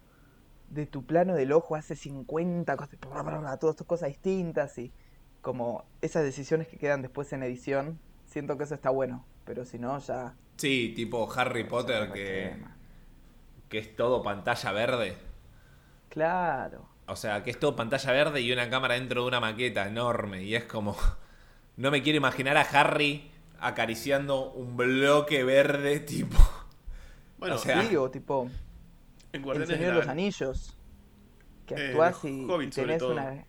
de tu plano del ojo hace 50 cosas, bla, bla, bla, todas estas cosas distintas y como esas decisiones que quedan después en edición, siento que eso está bueno. Pero si no, ya... Sí, tipo Harry Potter que, que es todo pantalla verde. Claro. O sea, que es todo pantalla verde y una cámara dentro de una maqueta enorme. Y es como. No me quiero imaginar a Harry acariciando un bloque verde, tipo. Bueno, O sea, tipo, en El Guardianes de Señor de la los Anillos. Que Eh, actúas el y, Hobbit, y tenés una...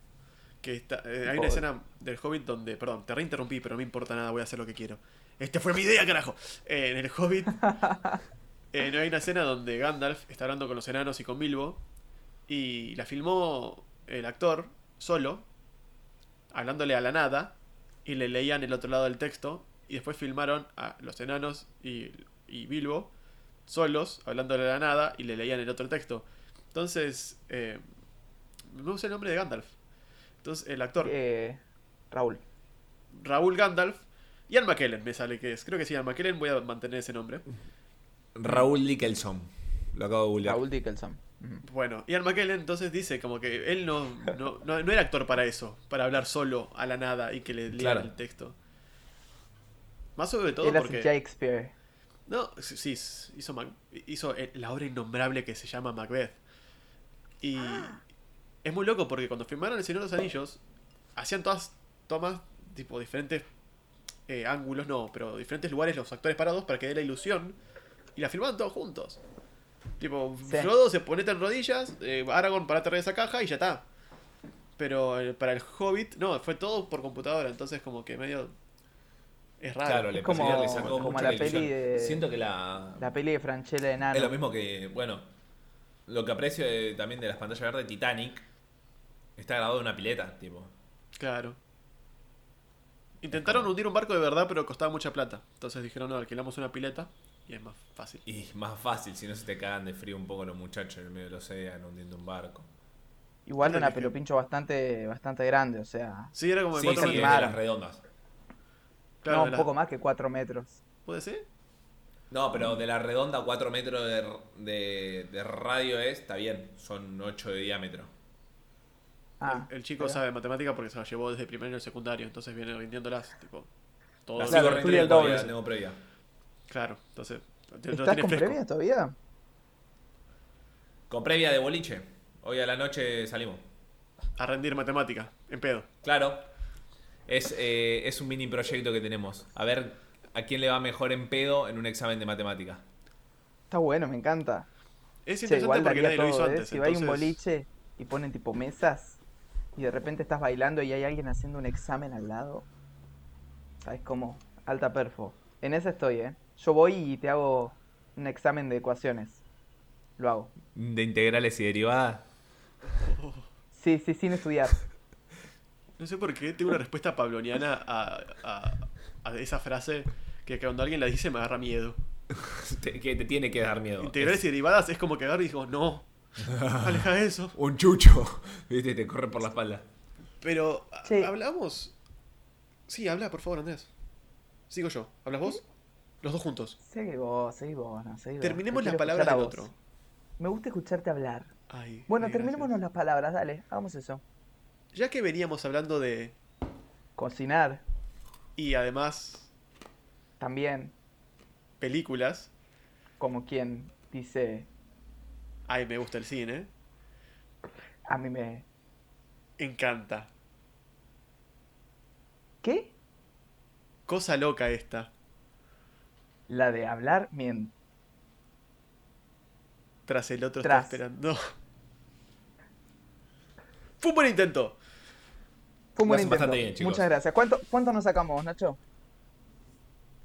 que está, eh, hay una escena del Hobbit donde, perdón, te reinterrumpí, pero no me importa nada, voy a hacer lo que quiero. Este fue mi idea, carajo. Eh, en el Hobbit eh, hay una escena donde Gandalf está hablando con los enanos y con Bilbo y la filmó el actor solo, hablándole a la nada y le leían el otro lado del texto y después filmaron a los enanos y, y Bilbo solos, hablándole a la nada y le leían el otro texto. Entonces, eh, no sé el nombre de Gandalf. Entonces, el actor eh, Raúl. Raúl Gandalf, Ian McKellen me sale que es. Creo que sí, Ian McKellen, voy a mantener ese nombre. Raúl Nicholson. Lo acabo de googlear. Raúl Dickelson. Bueno, Ian McKellen entonces dice como que él no, no, no, no era actor para eso, para hablar solo a la nada y que le lean Claro. el texto. Más sobre todo Él hace porque... Shakespeare. No, sí, hizo, Mac- hizo la obra innombrable que se llama Macbeth. Y es muy loco porque cuando filmaron El Señor de los Anillos, hacían todas tomas, tipo, diferentes eh, ángulos, no, pero diferentes lugares los actores parados para que dé la ilusión. Y la filmaban todos juntos. Tipo, Sí. Frodo se ponete en rodillas, eh, Aragorn parate arriba de esa caja y ya está. Pero eh, para el Hobbit, no, fue todo por computadora, entonces como que medio... Es raro. Claro, le, Es como- le sacó como mucho la peli de- Siento que la. La peli de Franchella de Nano. Es lo mismo que, bueno, lo que aprecio de- también de las pantallas verdes, Titanic, está grabado en una pileta, tipo. Claro. Intentaron hundir un barco de verdad, pero costaba mucha plata. Entonces dijeron, no, alquilamos una pileta y es más fácil. Y más fácil, si no se te cagan de frío un poco los muchachos en el medio del océano hundiendo un barco. Igual una Dije. pelopincho bastante, bastante grande, o sea. Sí, era como de Sí, cuatro sí, de las redondas. Claro, no, de un la- poco más que 4 metros. ¿Puede ser? No, pero de la redonda 4 metros de, de- de radio es, está bien, son 8 de diámetro. Ah, el, el chico pero- sabe matemática porque se la llevó desde primero y el secundario, entonces viene rindiéndolas, tipo, todo. La Claro, el doble. tengo previa. Claro, entonces. ¿Estás con fresco. previa todavía? Con previa de boliche, hoy a la noche salimos. A rendir matemática, en pedo. Claro, es, eh, es un mini proyecto que tenemos. A ver a quién le va mejor en pedo en un examen de matemática. Está bueno, me encanta. Es interesante igual porque nadie lo hizo todo, ¿eh? antes. Si va a un boliche y ponen tipo mesas, y de repente estás bailando y hay alguien haciendo un examen al lado. ¿Sabes cómo? Alta perfo. En ese estoy, ¿eh? Yo voy y te hago un examen de ecuaciones. Lo hago. De integrales y derivadas. Sí, sí, sin estudiar. No sé por qué tengo una respuesta pabloniana a, a- a esa frase que cuando alguien la dice me agarra miedo. Te- que te tiene que dar miedo. Integrales Es y derivadas es como que agarro y digo, no, aleja eso. Un chucho. Viste, te corre por la espalda. Pero, Sí. ¿hablamos? Sí, habla, por favor, Andrés. Sigo yo. ¿Hablas vos? Los dos juntos. Seguí vos, seguí vos, no, seguí vos. Terminemos Te las palabras del otro. Me gusta escucharte hablar. Ay, Bueno, ay, terminémonos gracias. las palabras, dale, hagamos eso. Ya que veníamos hablando de... Cocinar, Y además, también, películas. como quien dice, Ay, me gusta el cine. a mí me... Encanta. ¿Qué? Cosa loca esta. La de hablar mientras... Tras el otro Tras. está esperando. Fue un buen intento. Fue un buen intento. bastante bien, chicos. Muchas gracias. ¿Cuánto, ¿Cuánto nos sacamos, Nacho?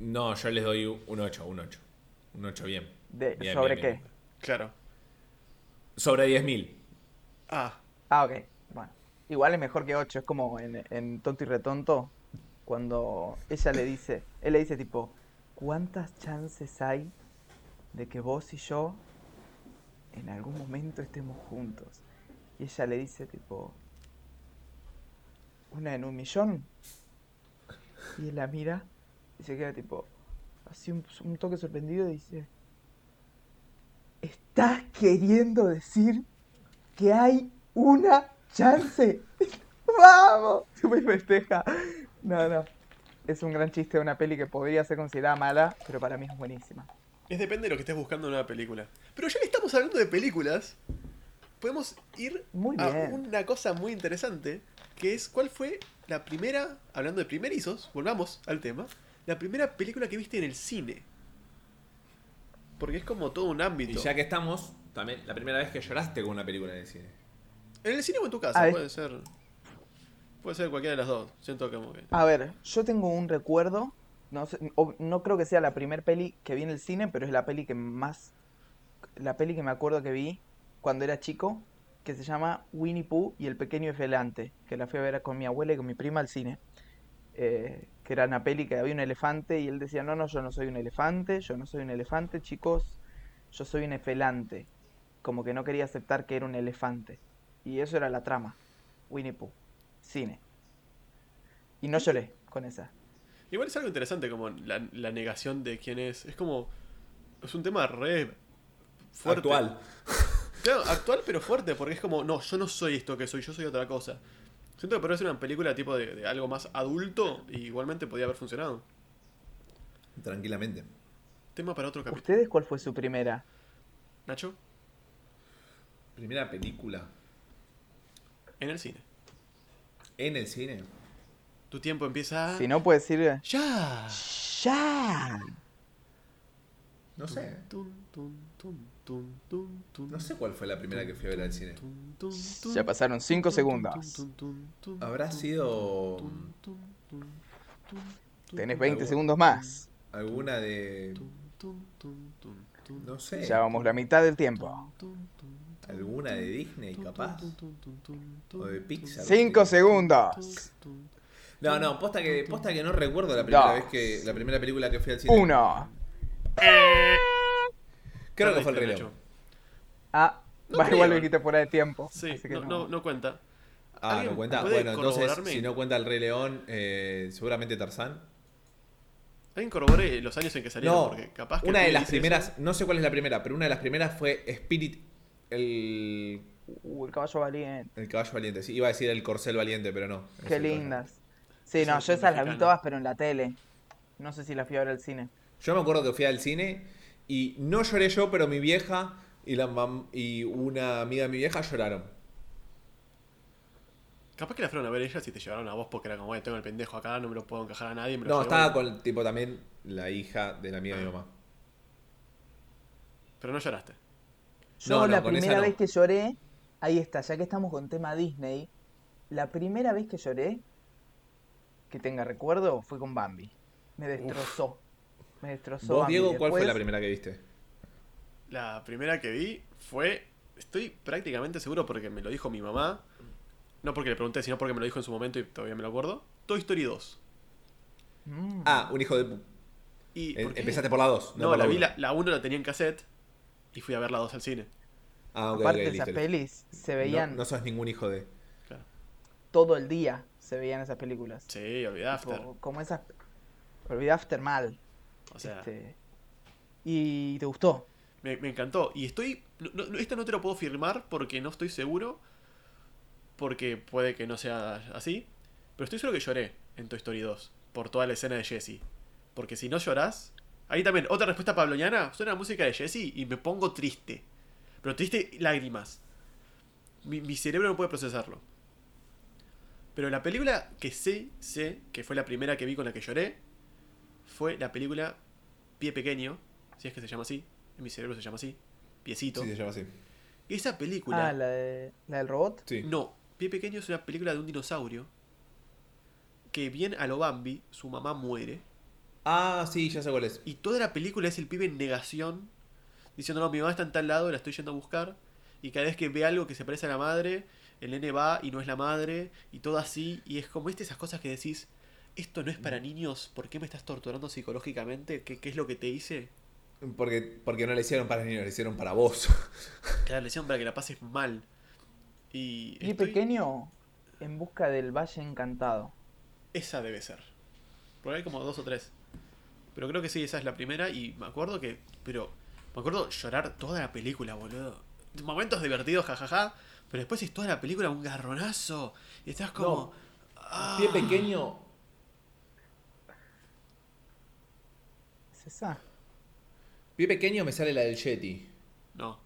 No, yo les doy un 8, un 8. Un 8 bien. De- Bien, ¿Sobre bien, bien. qué? Claro. Sobre 10.000. Ah, Ah, ok. Bueno. Igual es mejor que 8. Es como en, en Tonto y Retonto. Cuando ella le dice, él le dice tipo, ¿cuántas chances hay de que vos y yo en algún momento estemos juntos? Y ella le dice tipo, ¿una en un millón? Y él la mira y se queda tipo, así un, un toque sorprendido y dice, ¿estás queriendo decir que hay una chance. ¡Vamos! Me festeja. No, no. Es un gran chiste de una peli que podría ser considerada mala, pero para mí es buenísima. es depende de lo que estés buscando en una película. Pero ya que estamos hablando de películas, podemos ir Muy a bien. una cosa muy interesante, que es cuál fue la primera, hablando de primerizos, volvamos al tema, la primera película que viste en el cine. Porque es como todo un ámbito. Y ya que estamos, también la primera vez que lloraste con una película en el cine. En el cine o en tu casa, Ah, es- puede ser. Puede ser cualquiera de las dos. Siento como que. A ver, yo tengo un recuerdo. No, no creo que sea la primer peli que vi en el cine, pero es la peli que más. La peli que me acuerdo que vi cuando era chico, que se llama Winnie Pooh y el pequeño elefante, que la fui a ver con mi abuela y con mi prima al cine. Eh, que era una peli que había un elefante y él decía, no, no, yo no soy un elefante, yo no soy un elefante, chicos, yo soy un efelante. Como que no quería aceptar que era un elefante. Y eso era la trama. Winnie Pooh. Cine. Y no lloré con esa. Igual es algo interesante como la, la negación de quién es. Es como. Es un tema re. Fuerte. Actual. Claro, actual pero fuerte, porque es como, no, yo no soy esto que soy, yo soy otra cosa. Siento que podría ser una película tipo de, de algo más adulto y igualmente podía haber funcionado. Tranquilamente. Tema para otro capítulo. ¿Ustedes cuál fue su primera? Nacho, Primera película en el cine. En el cine. Tu tiempo empieza. Si no, puede decir... ¡Ya! ¡Ya! No sé. Tun, tun, tun, No sé cuál fue la primera que fui a ver al cine. Ya pasaron 5 tun, segundos. Habrá sido Tenés tun, 20 algo- segundos más. alguna de. No sé. Ya vamos la mitad del tiempo. Alguna de Disney, capaz. O de Pixar. 5 segundos. No, no, posta que, posta que no recuerdo la primera Dos. vez que. La primera película que fui al cine. 1. Creo que fue el Rey. León. Ah, No va, igual lo dijiste fuera de tiempo. Sí, así que no, no, no cuenta. Ah, ¿Alguien no cuenta. Bueno, entonces, si no cuenta el Rey León, eh, seguramente Tarzán. Alguien corrobore los años en que salieron, No, porque capaz que una de las primeras, eso. no sé cuál es la primera, pero una de las primeras fue Spirit, el, Uh, el caballo valiente. el caballo valiente. Sí, iba a decir el corcel valiente, pero no. Qué el lindas. Sí, Sí, no, yo esas las vi todas, pero en la tele. No sé si las fui a ver al cine. Yo me acuerdo que fui al cine y no lloré yo, pero mi vieja y, la mam- y una amiga de mi vieja lloraron. Capaz que la fueron a ver ellas y te llevaron a vos porque era como, "Bueno, tengo el pendejo acá, no me lo puedo encajar a nadie. Me lo No, llevo". estaba con tipo también la hija de la amiga de mi mamá. Pero no lloraste. Yo No, no, la primera no. vez que lloré, ahí está, ya que estamos con tema Disney, la primera vez que lloré, que tenga recuerdo, fue con Bambi. Me destrozó. Me destrozó. ¿Vos, Bambi. Diego, cuál fue la primera que viste? La primera que vi fue. Estoy prácticamente seguro porque me lo dijo mi mamá. No porque le pregunté, sino porque me lo dijo en su momento y todavía me lo acuerdo. Toy Story 2. Mm. Ah, un hijo de... Y, Eh, ¿por qué? Empezaste por la 2. No, por la, vi la, la 1 la tenía en cassette y fui a ver la 2 al cine. Ah, Aparte ok, de listo, esas listo. pelis, se veían No, sos ningún hijo de... todo el día, se veían esas películas. Sí, olvidé After. Tipo, como esas... Olvidé After mal. O sea, este, Y te gustó. me, me encantó. Y estoy. no- no- esta no te lo puedo firmar porque no estoy seguro. Porque puede que no sea así. Pero estoy seguro que lloré en Toy Story 2. Por toda la escena de Jesse. Porque si no llorás. Ahí también, otra respuesta pabloñana. Suena la música de Jesse y me pongo triste. Pero triste, lágrimas. Mi, mi cerebro no puede procesarlo. Pero la película que sé, sé, que fue la primera que vi con la que lloré, fue la película Pie Pequeño, si es que se llama así, en mi cerebro se llama así, Piecito. Sí, se llama así. Esa película, Ah, la, de, la del robot. Sí. no, Pie Pequeño es una película de un dinosaurio que bien a lo Bambi, su mamá muere, Ah, sí, ya sé cuál es. y toda la película es el pibe en negación, diciendo, no, mi mamá está en tal lado, la estoy yendo a buscar, y cada vez que ve algo que se parece a la madre, el nene va y no es la madre, y todo así, y es como, ¿viste esas cosas que decís? Esto no es para niños, ¿por qué me estás torturando psicológicamente? ¿Qué, qué es lo que te hice? Porque, porque no le hicieron para niños, le hicieron para vos. Claro, le hicieron para que la pases mal. Y Y estoy- pequeño, en busca del Valle Encantado. esa debe ser. Porque hay como dos o tres. Pero creo que sí, esa es la primera. Y me acuerdo que. Pero. Me acuerdo llorar toda la película, boludo. Momentos divertidos, jajaja. Pero después es toda la película un garronazo. Y estás como. ah. Pie pequeño. ¿Es esa? Pie pequeño me sale la del Yeti. No.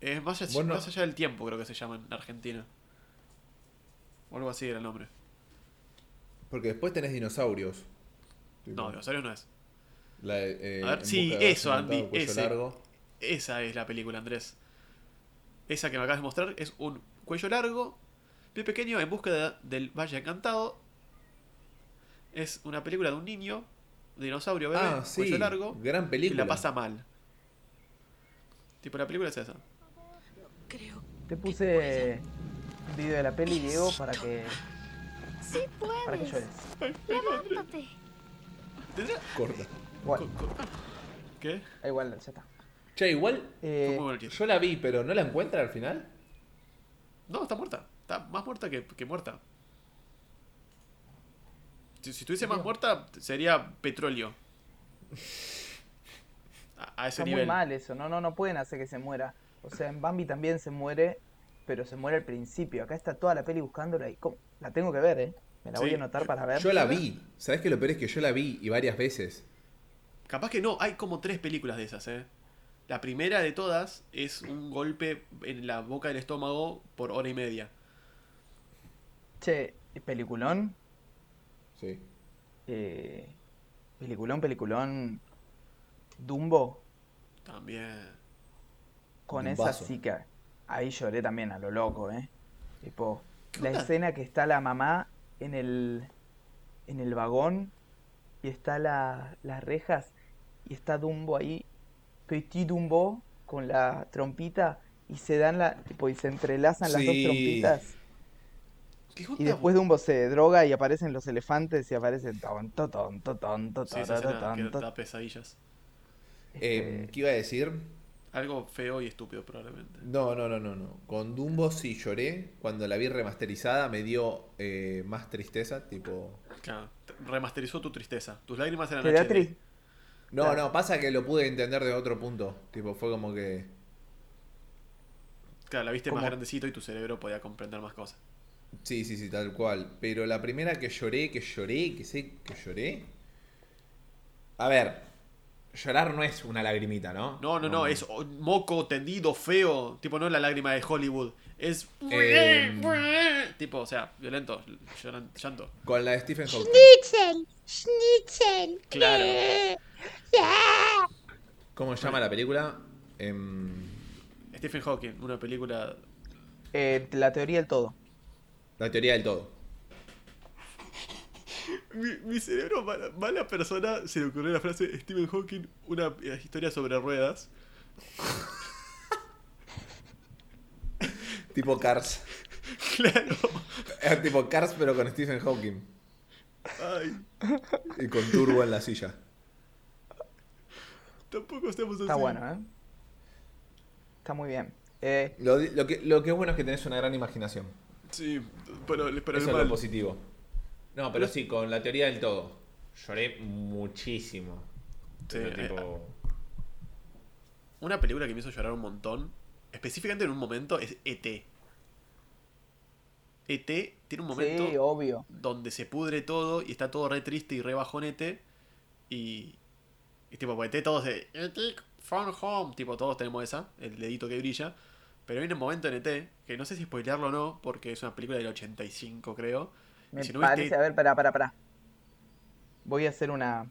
Es más allá, Bueno. más allá del tiempo, creo que se llama en Argentina. O algo así era el nombre. Porque después tenés dinosaurios. Tipo, No, dinosaurios no es. la eh, A ver, sí, eso, Andy, ese. largo. Esa es la película, Andrés. Esa que me acabas de mostrar es un cuello largo, pie pequeño en búsqueda del Valle Encantado. Es una película de un niño, dinosaurio bebé, Ah, sí. cuello largo, Gran que película. la pasa mal. Tipo, la película es esa. Creo Te puse un video de la peli, Diego, para que, sí para que puedes. llores. Levántate. ¿Tendrá? Corta. Bueno, co- co- ¿Qué? da igual, ya está. Che, igual Eh, muy yo la vi, pero ¿no la encuentra al final? No, está muerta. Está más muerta que, que muerta. Si, si estuviese más muerta, sería petróleo. A, a ese está muy nivel. mal eso, no, no, no pueden hacer que se muera. O sea, en Bambi también se muere, pero se muere al principio. Acá está toda la peli buscándola y ¿cómo? la tengo que ver, ¿eh? Me la voy a anotar para ver. Yo la vi. ¿Sabés qué lo peor es que yo la vi y varias veces? Capaz que no, hay como tres películas de esas, ¿eh? La primera de todas es un golpe en la boca del estómago por hora y media. Che, peliculón. Sí. eh, peliculón, peliculón. Dumbo. También. Con Dumbazo. esa sí que ahí lloré también a lo loco, ¿eh? Tipo, ¿Qué la onda? escena que está la mamá en el en el vagón y está la, las rejas y está Dumbo ahí, Petit Dumbo con la trompita y se dan la tipo y se entrelazan las dos trompitas ¿Qué y después Dumbo se droga y aparecen los elefantes y aparecen ton ton ton ton ton Sí, esa escena ton, que ton. da pesadillas. Eh, Este, ¿Qué iba a decir? Algo feo y estúpido probablemente. No, no, no, no, no. Con Dumbo sí lloré. Cuando la vi remasterizada me dio eh, más tristeza, tipo... Claro, te- remasterizó tu tristeza. Tus lágrimas eran ¿Te da HD. tri- No, Claro. no, pasa que lo pude entender de otro punto. Tipo, fue como que... Claro, la viste más grandecito y tu cerebro podía comprender más cosas. Sí, sí, sí, tal cual. Pero la primera que lloré, que lloré, que sé que lloré... A ver, llorar no es una lagrimita, ¿no? No, no, no, es moco tendido, feo. Tipo, no es la lágrima de Hollywood. Es. Em. Tipo, o sea, violento, lloran- llanto. Con la de Stephen Hawking. Schnitzel, Schnitzel. Claro. Yeah. ¿Cómo se llama la película? Em, Stephen Hawking, una película Eh, la teoría del todo. La teoría del todo. Mi, mi cerebro, mala, mala persona, se le ocurrió la frase Stephen Hawking, una eh, historia sobre ruedas. Tipo Cars. Claro. Era tipo Cars, pero con Stephen Hawking. Ay, Y con Turbo en la silla. tampoco estamos así. Está bueno, ¿eh? Está muy bien. Eh, Lo, lo que, lo que es bueno es que tenés una gran imaginación. Sí, pero, pero Eso el es mal. lo positivo. No, pero sí, con la teoría del todo. Lloré muchísimo. Sí, Pero eh, tipo... Una película que me hizo llorar un montón, específicamente en un momento, es E.T. E.T. tiene un momento sí, obvio. donde se pudre todo y está todo re triste y re bajonete. Y, y tipo, porque E.T. todos de E.T. Phone Home, tipo, todos tenemos esa, el dedito que brilla. Pero hay un momento en E.T. que no sé si spoilearlo o no, porque es una película del 85, creo. Me si no parece, viste- a ver, pará, pará, pará. Voy a hacer una,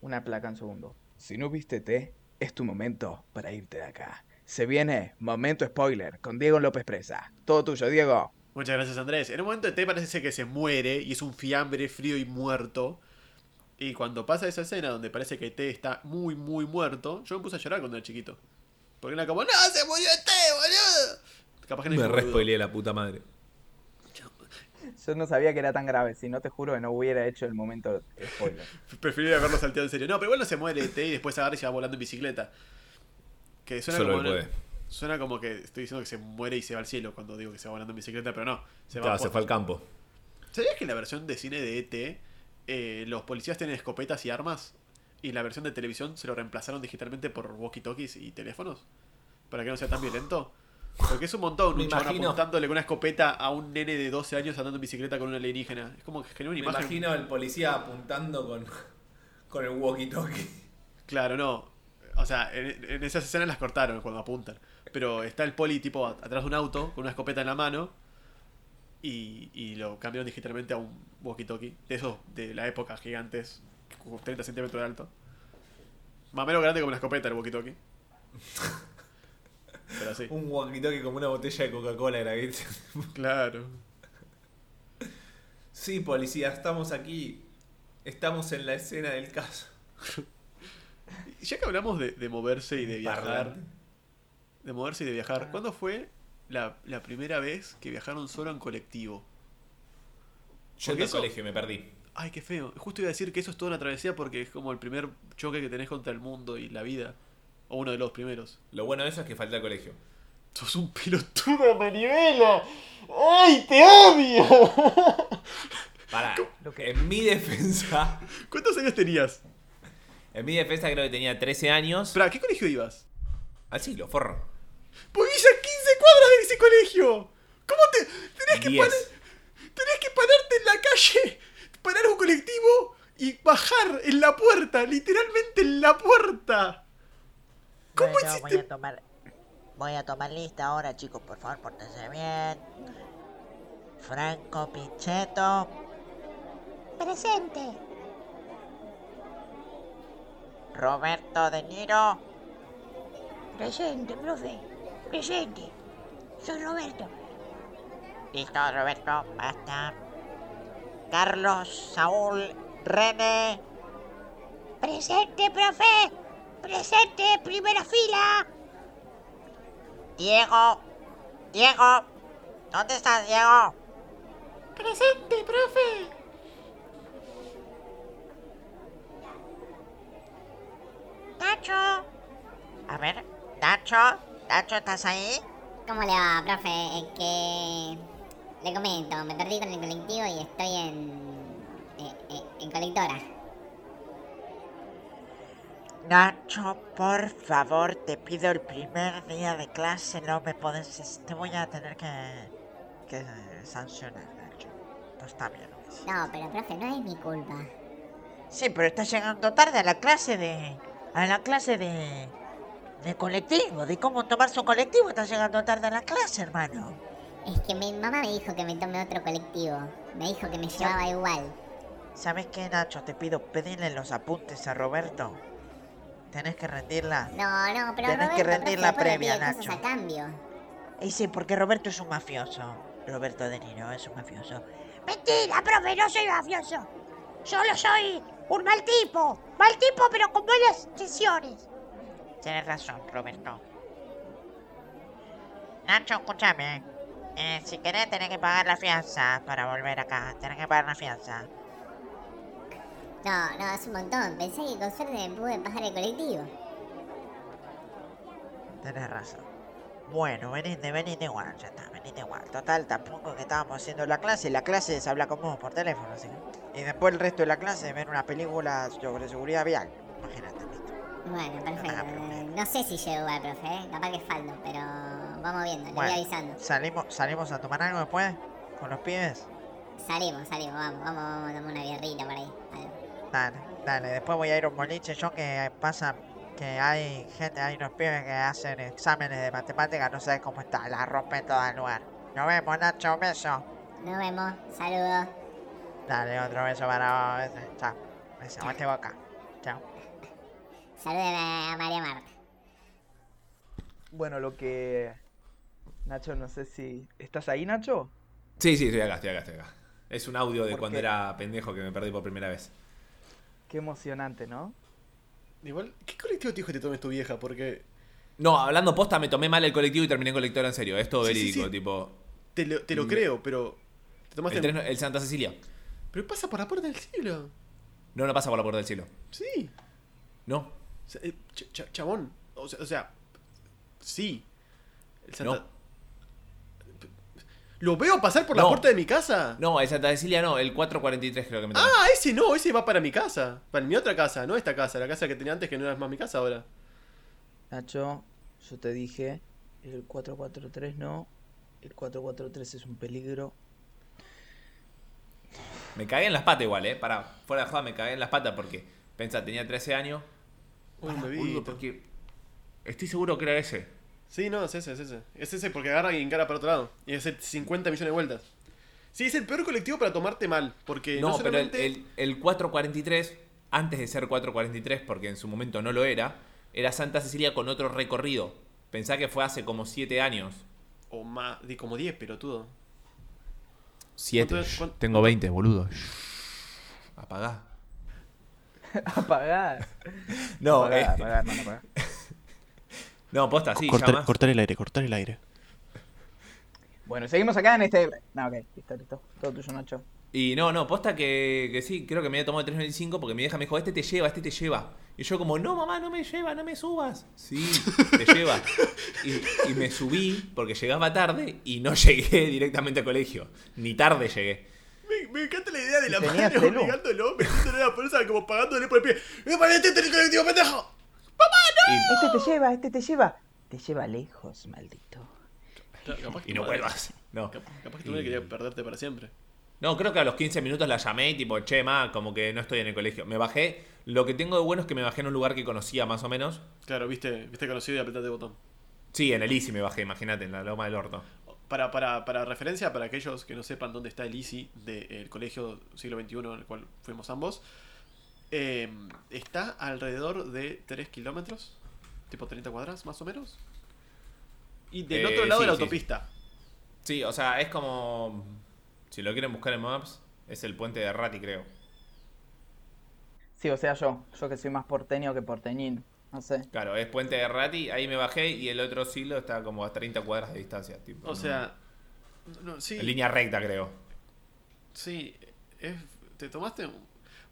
una placa en segundo. Si no viste T, es tu momento para irte de acá. Se viene Momento Spoiler con Diego López Presa. Todo tuyo, Diego. Muchas gracias, Andrés. En un momento E.T. parece ser que se muere y es un fiambre frío y muerto. Y cuando pasa esa escena donde parece que E.T. está muy, muy muerto, yo me puse a llorar cuando era chiquito. Porque era como, ¡No, se murió E.T., boludo! Capaz que no Me es re boludo. spoileé la puta madre. Yo no sabía que era tan grave. Si no te juro que no hubiera hecho el momento spoiler. Preferiría haberlo salteado en serio. No, pero igual no se muere E.T. y después agarra y se va volando en bicicleta. Que suena Solo como, una- puede. suena como que estoy diciendo que se muere y se va al cielo cuando digo que se va volando en bicicleta, pero no. Se va Claro, por- se fue al campo. ¿Sabías que en la versión de cine de ET eh, los policías tienen escopetas y armas? Y la versión de televisión se lo reemplazaron digitalmente por walkie-talkies y teléfonos. Para que no sea tan violento. Porque es un montón un chabón imagino. apuntándole con una escopeta a un nene de 12 años andando en bicicleta con una alienígena. Es como que genera una Me imagen. imagino al policía apuntando con, con el walkie-talkie. Claro, no. O sea, en, en esas escenas las cortaron cuando apuntan. Pero está el poli tipo atrás de un auto con una escopeta en la mano. Y, y lo cambiaron digitalmente a un walkie-talkie. De esos de la época gigantes, con 30 centímetros de alto. Más o menos grande como una escopeta el walkie-talkie. Pero sí. Un walkie-talkie como una botella de Coca-Cola era, ¿viste? Claro. Sí, policía, estamos aquí. Estamos en la escena del caso. Ya que hablamos de, de moverse y de viajar. Parlante. De moverse y de viajar. ¿Cuándo fue la, la primera vez que viajaron solo en colectivo? Yo en el eso- colegio me perdí. Ay, qué feo. Justo iba a decir que eso es toda una travesía porque es como el primer choque que tenés contra el mundo y la vida. O uno de los primeros. Lo bueno de eso es que falta el colegio. Sos un pelotudo, Manivela. ¡Ay, te odio! Pará, en mi defensa. ¿Cuántos años tenías? En mi defensa creo que tenía 13 años. ¿Para qué colegio ibas? Al siglo, forro. Vivís a 15 cuadras de ese colegio. ¿Cómo te.? Tenés que, 10. parar- tenés que pararte en la calle, parar un colectivo y bajar en la puerta, literalmente en la puerta. ¿Cómo bueno, hiciste? voy a tomar. Voy a tomar lista ahora, chicos, por favor, pórtense bien. Franco Pichetto. Presente. Roberto De Niro. Presente, profe. Presente. Soy Roberto. Listo, Roberto, basta. Carlos Saúl René. Presente, profe. Presente, primera fila. Diego. Diego. ¿Dónde estás, Diego? Presente, profe. Nacho. A ver, Nacho. Nacho, ¿estás ahí? ¿Cómo le va, profe? Es que le comento, me perdí con el colectivo y estoy en. eh, eh, en colectora. Nacho, por favor, te pido el primer día de clase, no me puedes... Te voy a tener que... que sancionar, Nacho. No está bien. No, pero profe, no es mi culpa. Sí, pero estás llegando tarde a la clase de... a la clase de... de colectivo, de cómo tomarse un colectivo, estás llegando tarde a la clase, hermano. Es que mi mamá me dijo que me tome otro colectivo. Me dijo que me llevaba igual. ¿Sabes qué, Nacho? Te pido pedirle los apuntes a Roberto. Tenés que rendirla. No, no, pero Tenés Roberto, que rendir la cosas Nacho. a cambio. Y sí, porque Roberto es un mafioso. Roberto De Niro es un mafioso. Mentira, profe, no soy mafioso. Solo soy un mal tipo. Mal tipo, pero con buenas intenciones. Tienes razón, Roberto. Nacho, escúchame. Eh, si querés, tenés que pagar la fianza para volver acá. Tenés que pagar la fianza. No, no, es un montón. Pensé que con suerte me pude pasar el colectivo. Tenés razón. Bueno, venite, venite igual, ya está, venite igual. Total, tampoco que estábamos haciendo la clase. La clase se habla con vos por teléfono, así Y después el resto de la clase ver una película sobre seguridad vial. Imagínate, listo. Bueno, perfecto. No sé si llego al profe, ¿eh? capaz que falto, pero vamos viendo, le voy avisando. ¿Salimos, ¿Salimos a tomar algo después? ¿Con los pibes? Salimos, salimos, vamos, vamos, vamos a tomar una birrita por ahí. Dale, dale. Después voy a ir a un boliche yo que pasa que hay gente, hay unos pibes que hacen exámenes de matemáticas, no sé cómo está, la rompen todo el lugar. Nos vemos, Nacho, un beso. Nos vemos, saludos. Dale, otro beso para vos. Chao. Beso, aguante boca. Chao. Salúdeme a María Marta. Bueno, lo que. Nacho, no sé si. ¿Estás ahí, Nacho? Sí, sí, estoy acá, estoy acá, estoy acá. Es un audio de ¿Por cuando qué? era pendejo que me perdí por primera vez. Qué emocionante, ¿no? Igual, ¿qué colectivo te dijo que te tomes tu vieja? Porque No, hablando posta, me tomé mal el colectivo y terminé en colectora en serio. Es todo Sí, verídico, sí. tipo. te lo, te lo Mm. creo, pero. Te tomaste El, tren- el Santa Cecilia. Pero pasa por la puerta del cielo. No, no pasa por la puerta del cielo. Sí. No. O sea, eh, ch- ch- chabón. O sea, o sea, sí. El Santa- No. ¿Lo veo pasar por la puerta de mi casa? No, el Santa Cecilia no, el 443 creo que me tomé. Ah, ese no, ese va para mi casa. Para mi otra casa, no esta casa, la casa que tenía antes que no era más mi casa ahora. Nacho, yo te dije, el 443 no, el 443 es un peligro. Me cagué en las patas igual, eh. Para, fuera de joda, me cagué en las patas porque. Pensá, tenía 13 años. Uy, Pará, boludo, bebito. porque. Estoy seguro que era ese. Sí, no, es ese, es ese. Es ese porque agarra y encara para otro lado. Y hace 50 millones de vueltas. Sí, es el peor colectivo para tomarte mal. Porque no, No, pero el, solamente... el, el 443, antes de ser 443, porque en su momento no lo era, era Santa Cecilia con otro recorrido. Pensá que fue hace como 7 años. O más, de como 10, pelotudo. 7. ¿Cuánto es? ¿Cuán- Tengo 20, boludo. Apagá. Apagar. No, apagar, eh, apagar, hermano, apagar. No, posta, sí, cortar, llamas. cortar el aire, cortar el aire. Bueno, seguimos acá en este. No, ok, listo, listo. Todo tuyo, Nacho. Y no, no, posta que, que sí, creo que me había tomado el 395 porque mi vieja me dijo, este te lleva, este te lleva. Y yo como, no mamá, no me lleva, no me subas. Sí, te lleva. Y, y me subí porque llegaba tarde y no llegué directamente al colegio. Ni tarde llegué. Me, me encanta la idea de la ¿Tenías madre obligándolo, metiéndole la fuerza como pagándole por el pie. ¡Eh, ponete este en el colectivo, pendejo! Y, Este te lleva, este te lleva. Te lleva lejos, maldito. Claro, capaz que y no madre- vuelvas. No. Capaz, capaz que tu madre quería perderte para siempre. No, creo que a los 15 minutos la llamé y tipo, che, ma, como que no estoy en el colegio. Me bajé. Lo que tengo de bueno es que me bajé en un lugar que conocía más o menos. Claro, viste, viste conocido y apretaste el botón. Sí, en el Easy me bajé, imagínate, en la loma del orto. Para, para, para referencia, para aquellos que no sepan dónde está el ICI del colegio siglo XXI en el cual fuimos ambos, eh, está alrededor de 3 kilómetros, tipo 30 cuadras más o menos. Y del Eh, otro lado de la sí. autopista. Sí, o sea, es como. Si lo quieren buscar en Maps, es el puente de Rati, creo. Sí, o sea, yo. Yo que soy más porteño que porteñín. No sé. Claro, es puente de Rati, ahí me bajé y el otro silo está como a 30 cuadras de distancia. Tipo, O sea, no, sí, En línea recta, creo. sí, es- te tomaste...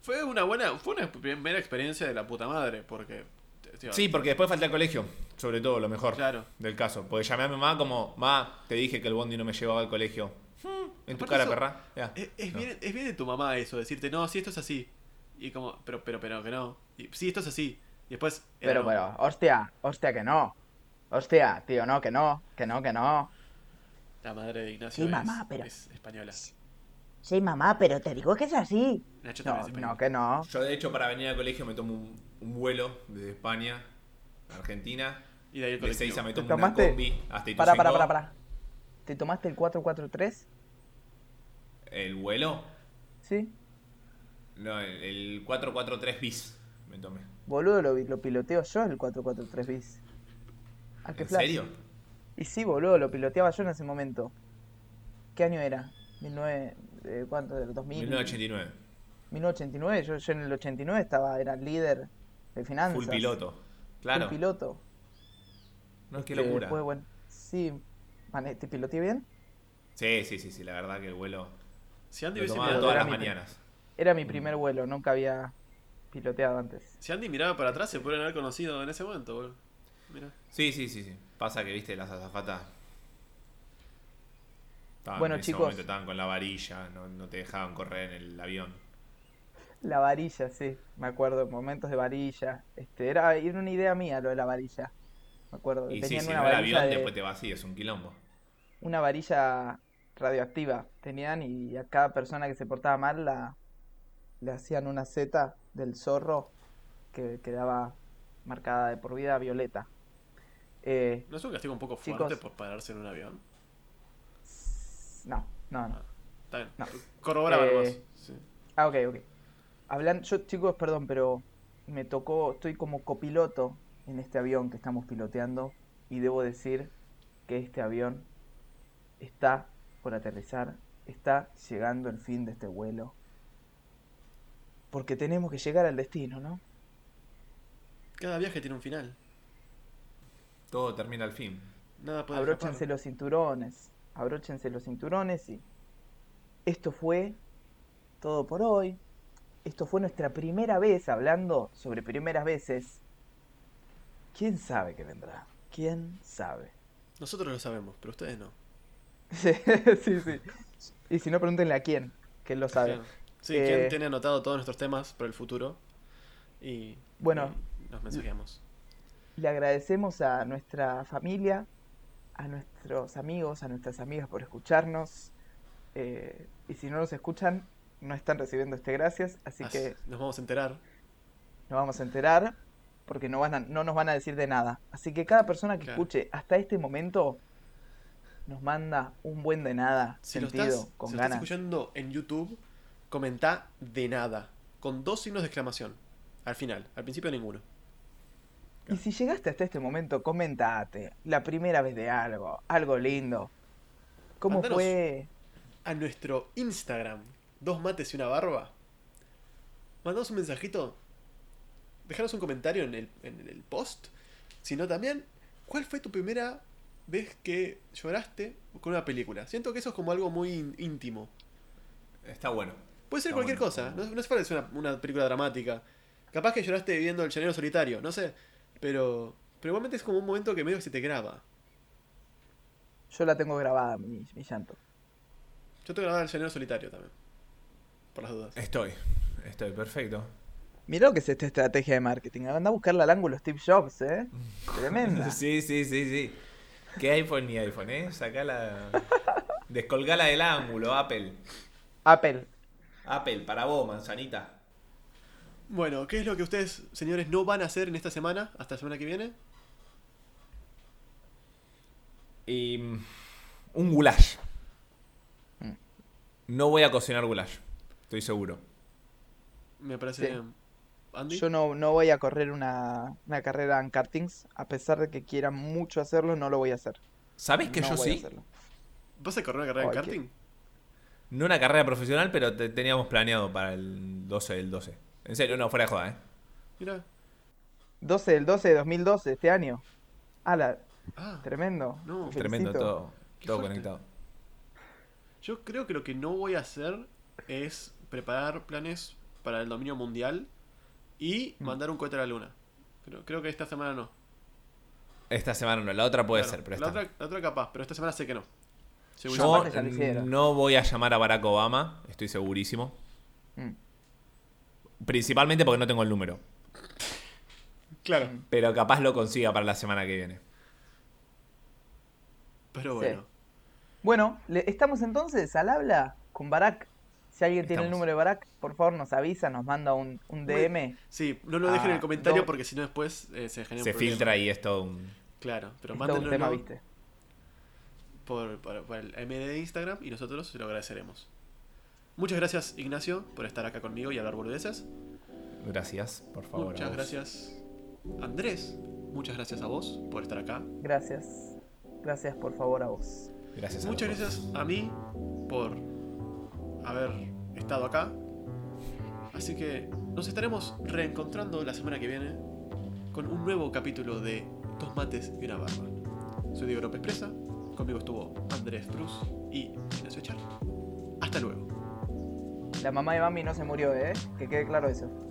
Fue una buena, fue una primera experiencia de la puta madre, porque... tío, Sí, porque después falta el colegio, sobre todo, lo mejor Claro. del caso. Porque llamé a mi mamá como, ma, te dije que el bondi no me llevaba al colegio. "Hmm, En tu cara, eso- perra. Ya. Es, es No. bien, es bien de tu mamá eso, decirte, no, si esto es así. Y como, pero, pero, pero, que no. Y, sí, esto es así. Y después. Pero, no. pero, hostia, hostia, que no. Hostia, tío, no, que no, que no, que no. La madre de Ignacio Sí, es, mamá, pero- es española. Sí, mamá, pero te digo que es así. Nacho No, también es español. no, que no. Yo, de hecho, para venir al colegio me tomo un, un vuelo desde España a Argentina. Y de ahí el De. Seiza me ¿Te tomo una tomaste? combi hasta Para, para, Ituzaingó. para, para. ¿Te tomaste el 443? ¿El vuelo? Sí. No, el, el 443 bis me tomé. Boludo, lo, lo piloteo yo el 443 bis. ¿A qué ¿En flash? serio? Y sí, boludo, lo piloteaba yo en ese momento. ¿Qué año era? 19, eh, ¿Cuánto? ¿Del 2000? 1989. 1989. Yo, yo en el 89 estaba, era líder de finanzas. Full piloto. Claro. Full piloto. No, qué Que locura. después, bueno, sí, ¿te piloteé bien? Sí, sí, sí, sí, la verdad que el vuelo Si Andy, lo hubiese tomaba mirado- todas las mi- mañanas. Era mi primer vuelo, nunca había piloteado antes. si Andy miraba para atrás, se pueden haber conocido en ese momento, boludo. Mira. Sí, sí, sí, sí. Pasa que, viste, las azafatas. estaban- Bueno, en ese chicos. momento estaban con la varilla, no, no te dejaban correr en el avión. La varilla, sí, me acuerdo, momentos de varilla. Este, era, era una idea mía lo de la varilla. Me acuerdo. Y sí, Tenían si una no el varilla avión, de- después te vacías, es un quilombo. una varilla radioactiva tenían y a cada persona que se portaba mal la, le hacían una Z del zorro que quedaba marcada de por vida violeta. Eh, ¿No es un castigo un poco Chicos. fuerte por pararse en un avión? no, no, no. Está bien. No. Corroboraba Eh. Sí. Ah, ok, ok. Hablan, yo chicos, perdón, pero me tocó, estoy como copiloto en este avión que estamos piloteando y debo decir que este avión está por aterrizar, está llegando el fin de este vuelo. Porque tenemos que llegar al destino, ¿no? Cada viaje tiene un final. Todo termina al fin. Nada puede Abróchense escapar. los cinturones, abróchense los cinturones y esto fue todo por hoy. Esto fue nuestra primera vez hablando sobre primeras veces. ¿Quién sabe qué vendrá? ¿Quién sabe? Nosotros lo sabemos, pero ustedes no. Sí, sí, sí. Y si no, pregúntenle a quién, que él lo sabe. Sí, Eh, quien tiene anotado todos nuestros temas para el futuro. Y, Bueno. y nos mensajeamos. Le agradecemos a nuestra familia, a nuestros amigos, a nuestras amigas por escucharnos. Eh, y si no nos escuchan, no están recibiendo este gracias, así que Nos vamos a enterar. nos vamos a enterar porque no, van a- no nos van a decir de nada. Así que cada persona que Claro. escuche hasta este momento nos manda un buen de nada, Si lo sentido, estás, con si lo estás ganas. escuchando en YouTube, comenta de nada. Con dos signos de exclamación. Al final. Al principio ninguno. Y si llegaste hasta este momento, comentate. La primera vez de algo, algo lindo. ¿Cómo Mandanos- fue? A nuestro Instagram. Dos mates y una barba. Mandanos un mensajito. Dejaros un comentario en el, en el post. Si no también, ¿cuál fue tu primera vez que lloraste con una película? Siento que eso es como algo muy ín- íntimo. Está bueno. Puede ser Está cualquier bueno, cosa, no, no es falta que una película dramática. Capaz que lloraste viendo El Llanero Solitario, no sé. Pero, pero igualmente es como un momento que medio que se te graba. Yo la tengo grabada, mi, mi llanto. Yo te grababa El Llanero Solitario también. Por las dudas. Estoy. Estoy, perfecto. Mirá lo que es esta estrategia de marketing. Anda a buscarle al ángulo Steve Jobs, ¿eh? Tremenda. Sí, sí, sí, sí. ¿Qué iPhone ni iPhone, eh? Sacala. Descolgala del ángulo, Apple. Apple. Apple, para vos, manzanita. Bueno, ¿qué es lo que ustedes, señores, no van a hacer en esta semana? Hasta la semana que viene. Y. mm, Un goulash. Mm. No voy a cocinar goulash. Estoy seguro. Me parece Sí. bien. Andy. Yo no, no voy a correr una, una carrera en kartings. A pesar de que quiera mucho hacerlo, no lo voy a hacer. ¿Sabes que No yo voy a sí? hacerlo. ¿Vas a correr una carrera qué- karting? No una carrera profesional, pero te- teníamos planeado para el 12 del 12. En serio, no, fuera de joda, ¿eh? Mira. 12 del 12 de 2012, este año. Ala, Ah, tremendo. No, Tremendo, todo, todo conectado. yo creo que lo que no voy a hacer es preparar planes para el dominio mundial y Mm. mandar un cohete a la luna. Pero creo que esta semana no. Esta semana no, la otra puede Claro, ser, pero la esta. otra, la otra capaz, pero esta semana sé que no. Yo no voy a llamar a Barack Obama, estoy segurísimo. Mm. Principalmente porque no tengo el número. Claro. Pero capaz lo consiga para la semana que viene. pero Sí. bueno. Bueno, le- estamos entonces al habla con Barack. Si alguien tiene el número de Barack, por favor nos avisa, nos manda un, un DM. Sí, no lo dejen en Ah, el comentario no. porque si no después eh, se genera un Se filtra y es todo un. Claro, pero mándenlo tema, ¿viste? por, por, por el MD de Instagram y nosotros se lo agradeceremos. Muchas gracias, Ignacio, por estar acá conmigo y hablar boludeces. Gracias, por favor. Muchas gracias, Andrés. Muchas gracias a vos por estar acá. Gracias. Gracias por favor a vos. Gracias a Muchas gracias a mí por haber estado acá. Así que nos estaremos reencontrando la semana que viene con un nuevo capítulo de Dos mates y una barba. Soy Diego López Presa, conmigo estuvo Andrés Cruz y Ignacio Echar. Hasta luego. La mamá de Mami no se murió, ¿eh? Que quede claro eso.